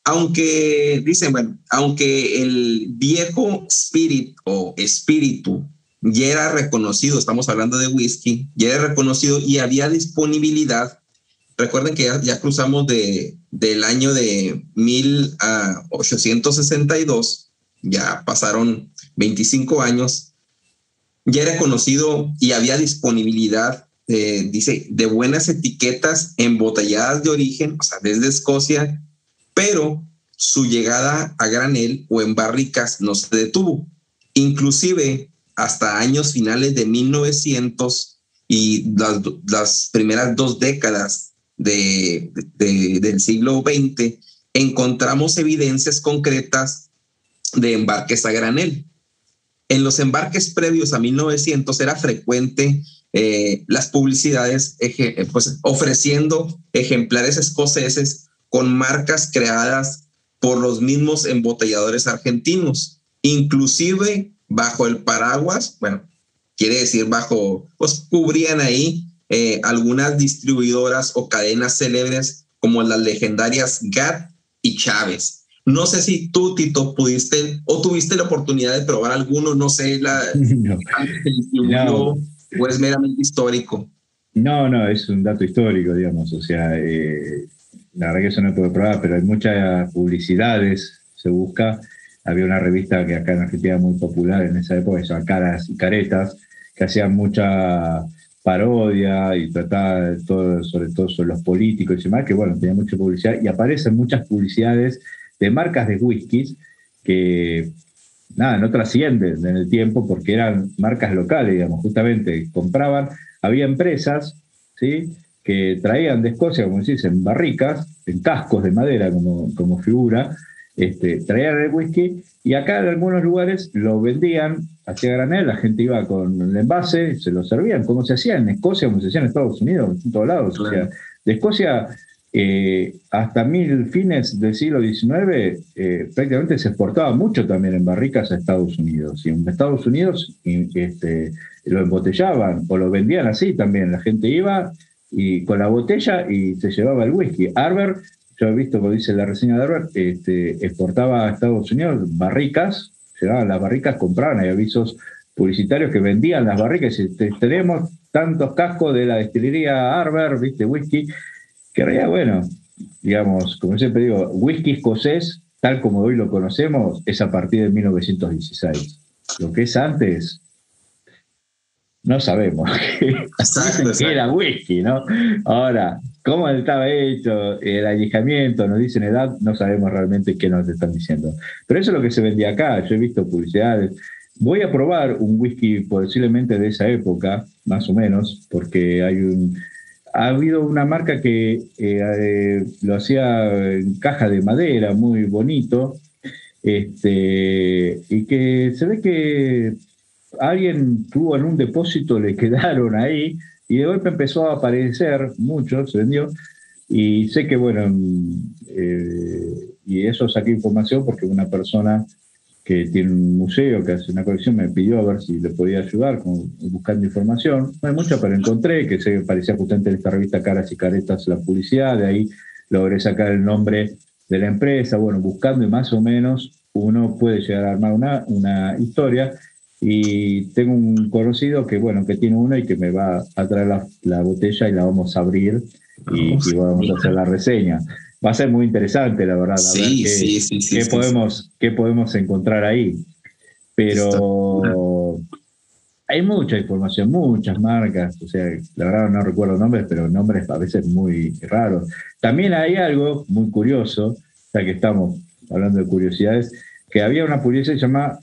aunque dicen, bueno, aunque el viejo spirit o espíritu ya era reconocido, estamos hablando de whisky, ya era reconocido y había disponibilidad. Recuerden que ya, cruzamos de, del año de 1862, ya pasaron 25 años, ya era conocido y había disponibilidad, eh, dice, de buenas etiquetas embotelladas de origen, o sea, desde Escocia pero su llegada a granel o en barricas no se detuvo. Inclusive hasta años finales de 1900 y las, primeras dos décadas de, del siglo XX, encontramos evidencias concretas de embarques a granel. En los embarques previos a 1900 era frecuente eh, las publicidades pues, ofreciendo ejemplares escoceses con marcas creadas por los mismos embotelladores argentinos, inclusive bajo el paraguas, bueno, quiere decir bajo, pues cubrían ahí eh, algunas distribuidoras o cadenas célebres como las legendarias GAT y Chávez. No sé si tú, Tito, pudiste o tuviste la oportunidad de probar alguno, no sé, la, no. o es meramente histórico. No, no, es un dato histórico, digamos, o sea, eh, la verdad que eso no puedo probar, pero hay muchas publicidades, se busca. Había una revista que acá en Argentina era muy popular en esa época, que se Caras y Caretas, que hacían mucha parodia y trataba todo, sobre todo sobre los políticos y demás, que bueno, tenía mucha publicidad y aparecen muchas publicidades de marcas de whiskies que nada, no trascienden en el tiempo porque eran marcas locales, digamos, justamente compraban, había empresas, ¿sí? que traían de Escocia, como decís, en barricas, en cascos de madera como, como figura, este, traían el whisky y acá en algunos lugares lo vendían hacia granel, la gente iba con el envase, se lo servían, como se hacía en Escocia, como se hacía en Estados Unidos, en todos lados. O sea, de Escocia eh, hasta mil fines del siglo XIX eh, prácticamente se exportaba mucho también en barricas a Estados Unidos. Y en Estados Unidos este, lo embotellaban o lo vendían así también. La gente iba, y con la botella y se llevaba el whisky. Arber, yo he visto, como dice la reseña de Arber, este, exportaba a Estados Unidos barricas, llevaban las barricas, compraban, hay avisos publicitarios que vendían las barricas y tenemos tantos cascos de la destilería Arber, viste, whisky, que realidad, bueno, digamos, como siempre digo, whisky escocés, tal como hoy lo conocemos, es a partir de 1916. Lo que es antes, no sabemos exacto, qué era whisky, ¿no? Ahora, cómo estaba hecho, el alejamiento, nos dicen edad, no sabemos realmente qué nos están diciendo. Pero eso es lo que se vendía acá, yo he visto publicidades. Voy a probar un whisky posiblemente de esa época, más o menos, porque hay ha habido una marca que eh, eh, lo hacía en caja de madera, muy bonito, este, y que se ve que alguien tuvo en un depósito, le quedaron ahí, y de golpe empezó a aparecer mucho, se vendió, y sé que, bueno, eh, y eso saqué información porque una persona que tiene un museo, que hace una colección, me pidió a ver si le podía ayudar con, buscando información. No hay mucha, pero encontré que se parecía justamente en esta revista Caras y Caretas la publicidad, de ahí logré sacar el nombre de la empresa, bueno, buscando y más o menos uno puede llegar a armar una, una historia y tengo un conocido que, bueno, que tiene una y que me va a traer la, la botella y la vamos a abrir y, y, vamos a hacer la reseña va a ser muy interesante, la verdad. sí, sí, sí, sí, qué podemos, qué podemos encontrar ahí. Pero hay mucha información, muchas marcas, o sea, la verdad no recuerdo nombres, pero nombres a veces muy raros. También hay algo muy curioso, ya que estamos hablando de curiosidades, que había una publicidad que se llama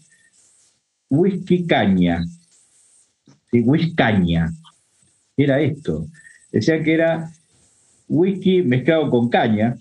Whisky Caña. ¿Sí? Whisky Caña. Era esto. Decía que era whisky mezclado con caña,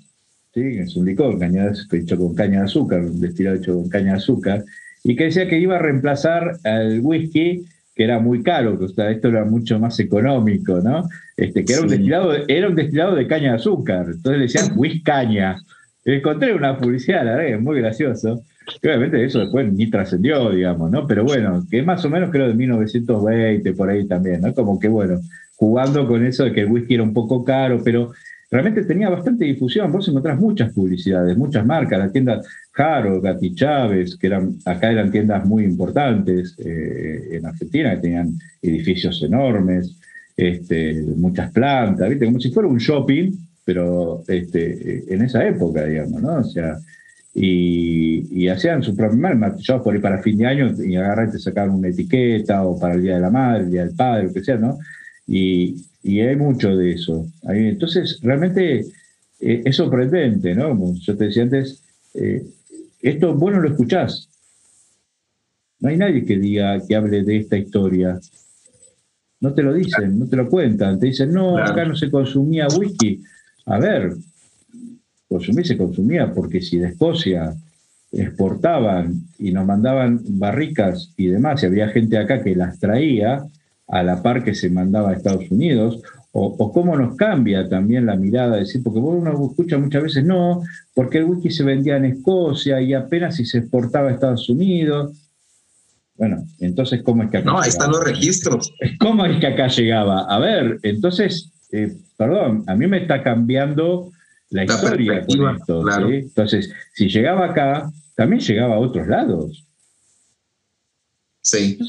es un licor caña, hecho con caña de azúcar, un destilado hecho con caña de azúcar, y que decía que iba a reemplazar al whisky, que era muy caro, que esto era mucho más económico, ¿no? Este, que era, un destilado, era un destilado de caña de azúcar, entonces le decían whisky caña. Encontré una publicidad, la verdad, muy gracioso. Obviamente eso después ni trascendió, digamos, ¿no? Pero bueno, que más o menos creo de 1920, por ahí también, ¿no? Como que bueno, jugando con eso de que el whisky era un poco caro, pero realmente tenía bastante difusión. Vos encontrás muchas publicidades, muchas marcas, la tienda Jaro, Gati Chávez, que eran, acá eran tiendas muy importantes eh, en Argentina, que tenían edificios enormes, este, muchas plantas, ¿viste? como si fuera un shopping, pero este, en esa época, digamos, ¿no? O sea, y, hacían su propio maquillados por ahí para fin de año y agarrar y te sacaban una etiqueta o para el Día de la Madre, el Día del Padre, lo que sea, ¿no? Y, y hay mucho de eso. Entonces, realmente eh, es sorprendente, ¿no? Como yo te decía antes, eh, esto vos no lo escuchás. No hay nadie que diga, que hable de esta historia. No te lo dicen, no te lo cuentan. Te dicen, no, acá no se consumía whisky. A ver, consumir se consumía porque si de Escocia exportaban y nos mandaban barricas y demás, y había gente acá que las traía, a la par que se mandaba a Estados Unidos, o, cómo nos cambia también la mirada, decir, porque uno escucha muchas veces, no, porque el whisky se vendía en Escocia y apenas si se exportaba a Estados Unidos. Bueno, entonces, ¿cómo es que acá No, ahí están los registros. ¿Cómo es que acá llegaba? A ver, entonces, eh, perdón, a mí me está cambiando la, historia con esto. Entonces, si llegaba acá, también llegaba a otros lados. Sí.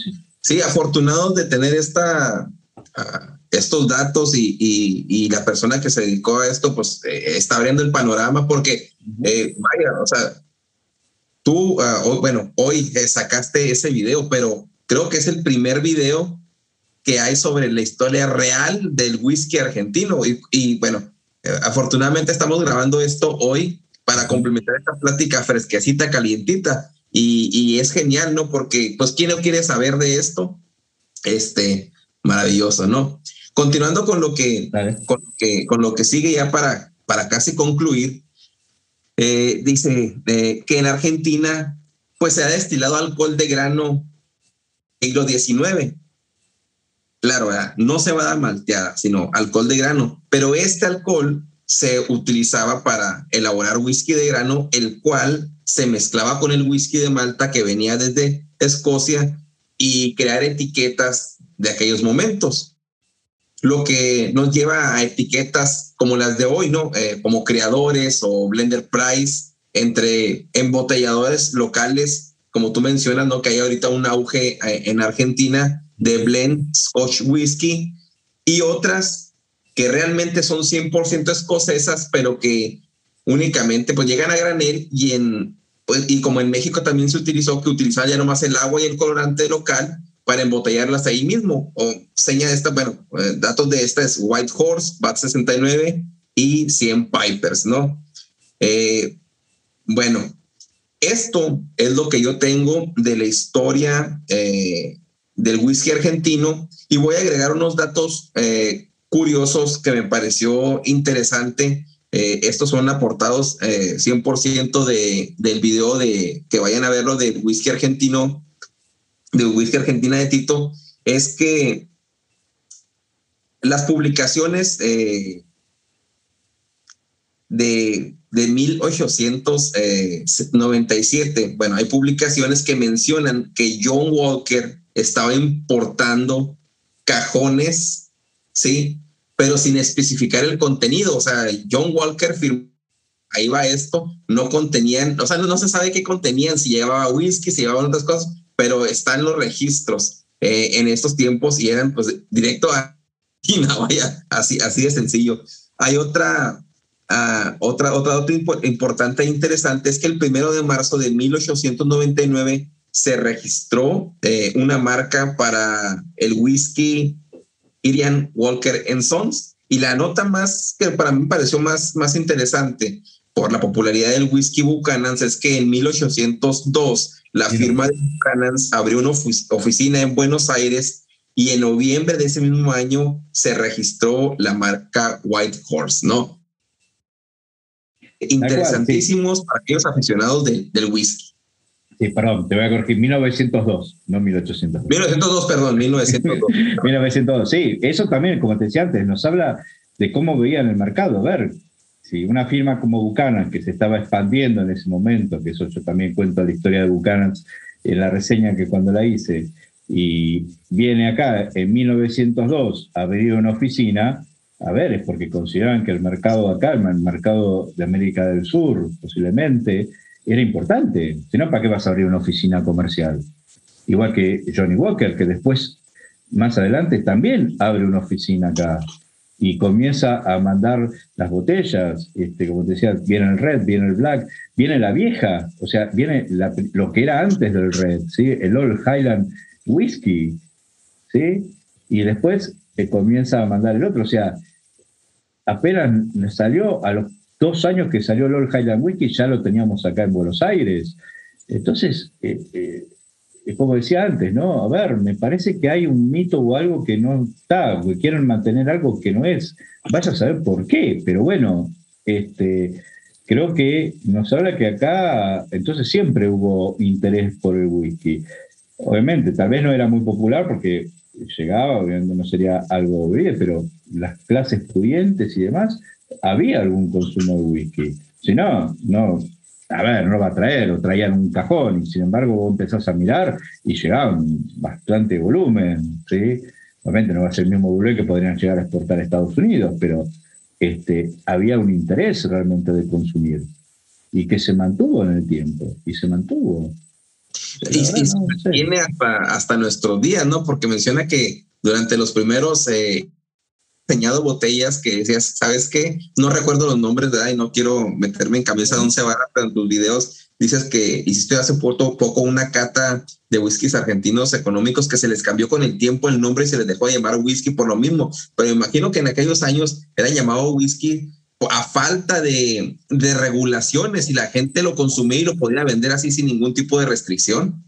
Sí, afortunados de tener esta, ah, estos datos y, la persona que se dedicó a esto, pues eh, está abriendo el panorama porque, eh, vaya, o sea, tú, ah, bueno, hoy eh, sacaste ese video, pero creo que es el primer video que hay sobre la historia real del whisky argentino. Y, bueno, afortunadamente estamos grabando esto hoy para complementar esta plática fresquecita, calientita. Y, es genial, ¿no? Porque, pues, ¿quién no quiere saber de esto? Este, maravilloso, ¿no? Continuando con lo que, con, que con lo que sigue ya para, para casi concluir, eh, dice eh, que en Argentina, pues, se ha destilado alcohol de grano siglo XIX. Claro, no se va a dar malteada, sino alcohol de grano. Pero este alcohol se utilizaba para elaborar whisky de grano, el cual se mezclaba con el whisky de Malta que venía desde Escocia y crear etiquetas de aquellos momentos. lo que nos lleva a etiquetas como las de hoy, ¿no? Eh, como creadores o blender price entre embotelladores locales, como tú mencionas, ¿no? Que hay ahorita un auge eh, en Argentina de blend Scotch Whisky y otras que realmente son 100% escocesas, pero que únicamente pues llegan a granel y en pues, y como en México también se utilizó que utilizaban ya nomás el agua y el colorante local para embotellarlas ahí mismo. O seña de esta, bueno, eh, datos de esta es White Horse, BAT 69 y 100 Pipers, ¿no? Eh, bueno, esto es lo que yo tengo de la historia eh, del whisky argentino y voy a agregar unos datos curiosos que me pareció interesante. Eh, estos son aportados 100% eh, de, del video de que vayan a verlo del whisky argentino, de whisky argentina de Tito, es que las publicaciones eh, de, de 1897, bueno, hay publicaciones que mencionan que John Walker estaba importando cajones, ¿sí? pero sin especificar el contenido. O sea, John Walker firmó, ahí va esto, no contenían, o sea, no, se sabe qué contenían, si llevaba whisky, si llevaban otras cosas, pero están los registros eh, en estos tiempos y eran pues directo a China, vaya, así, así de sencillo. Hay otra, uh, otra, otra dato importante e interesante, es que el primero de marzo de 1899 se registró eh, una marca para el whisky Irian Walker Sons. Y la nota más que para mí pareció más, más interesante por la popularidad del whisky Buchanan's es que en 1802 la firma de Buchanan's abrió una oficina en Buenos Aires y en noviembre de ese mismo año se registró la marca White Horse, ¿no? Interesantísimos para aquellos aficionados del whisky. Sí, perdón, te voy a corregir, 1902, no 1802. 1902, perdón, 1902. 1902, sí, eso también, como te decía antes, nos habla de cómo veían el mercado. A ver, si una firma como Buchanan, que se estaba expandiendo en ese momento, que eso yo también cuento la historia de Buchanan en la reseña que cuando la hice, y viene acá en 1902 a abrir una oficina, a ver, es porque consideraban que el mercado acá, el mercado de América del Sur, posiblemente, era importante. Si no, ¿para qué vas a abrir una oficina comercial? Igual que Johnny Walker, que después, más adelante, también abre una oficina acá y comienza a mandar las botellas, este, como te decía, viene el red, viene el black, viene la vieja, o sea, viene lo que era antes del red, ¿sí? el Old Highland Whiskey, ¿sí? y después eh, comienza a mandar el otro, o sea, apenas salió a los dos años que salió el Highland Wiki, ya lo teníamos acá en Buenos Aires. Entonces, eh, eh, como decía antes, ¿no? A ver, me parece que hay un mito o algo que no está, que quieren mantener algo que no es. Vaya a saber por qué, pero bueno, este, creo que nos habla que acá, entonces siempre hubo interés por el whisky. Obviamente, tal vez no era muy popular porque llegaba, obviamente no sería algo bien, pero las clases pudientes y demás había algún consumo de whisky. Si no, no, a ver, no lo va a traer, o traían un cajón, y sin embargo vos empezás a mirar y llegaban bastante volumen, ¿sí? Obviamente no va a ser el mismo volumen que podrían llegar a exportar a Estados Unidos, pero este, había un interés realmente de consumir y que se mantuvo en el tiempo, y se mantuvo. Y, viene hasta, hasta nuestros días, ¿no? Porque menciona que durante los primeros eh, enseñado botellas que decías, ¿sabes qué? No recuerdo los nombres, de Y no quiero meterme en cabeza de once barra, pero en tus videos dices que hiciste hace poco, poco una cata de whiskies argentinos económicos que se les cambió con el tiempo el nombre y se les dejó de llamar whisky por lo mismo. Pero imagino que en aquellos años era llamado whisky a falta de, de regulaciones y la gente lo consumía y lo podía vender así sin ningún tipo de restricción.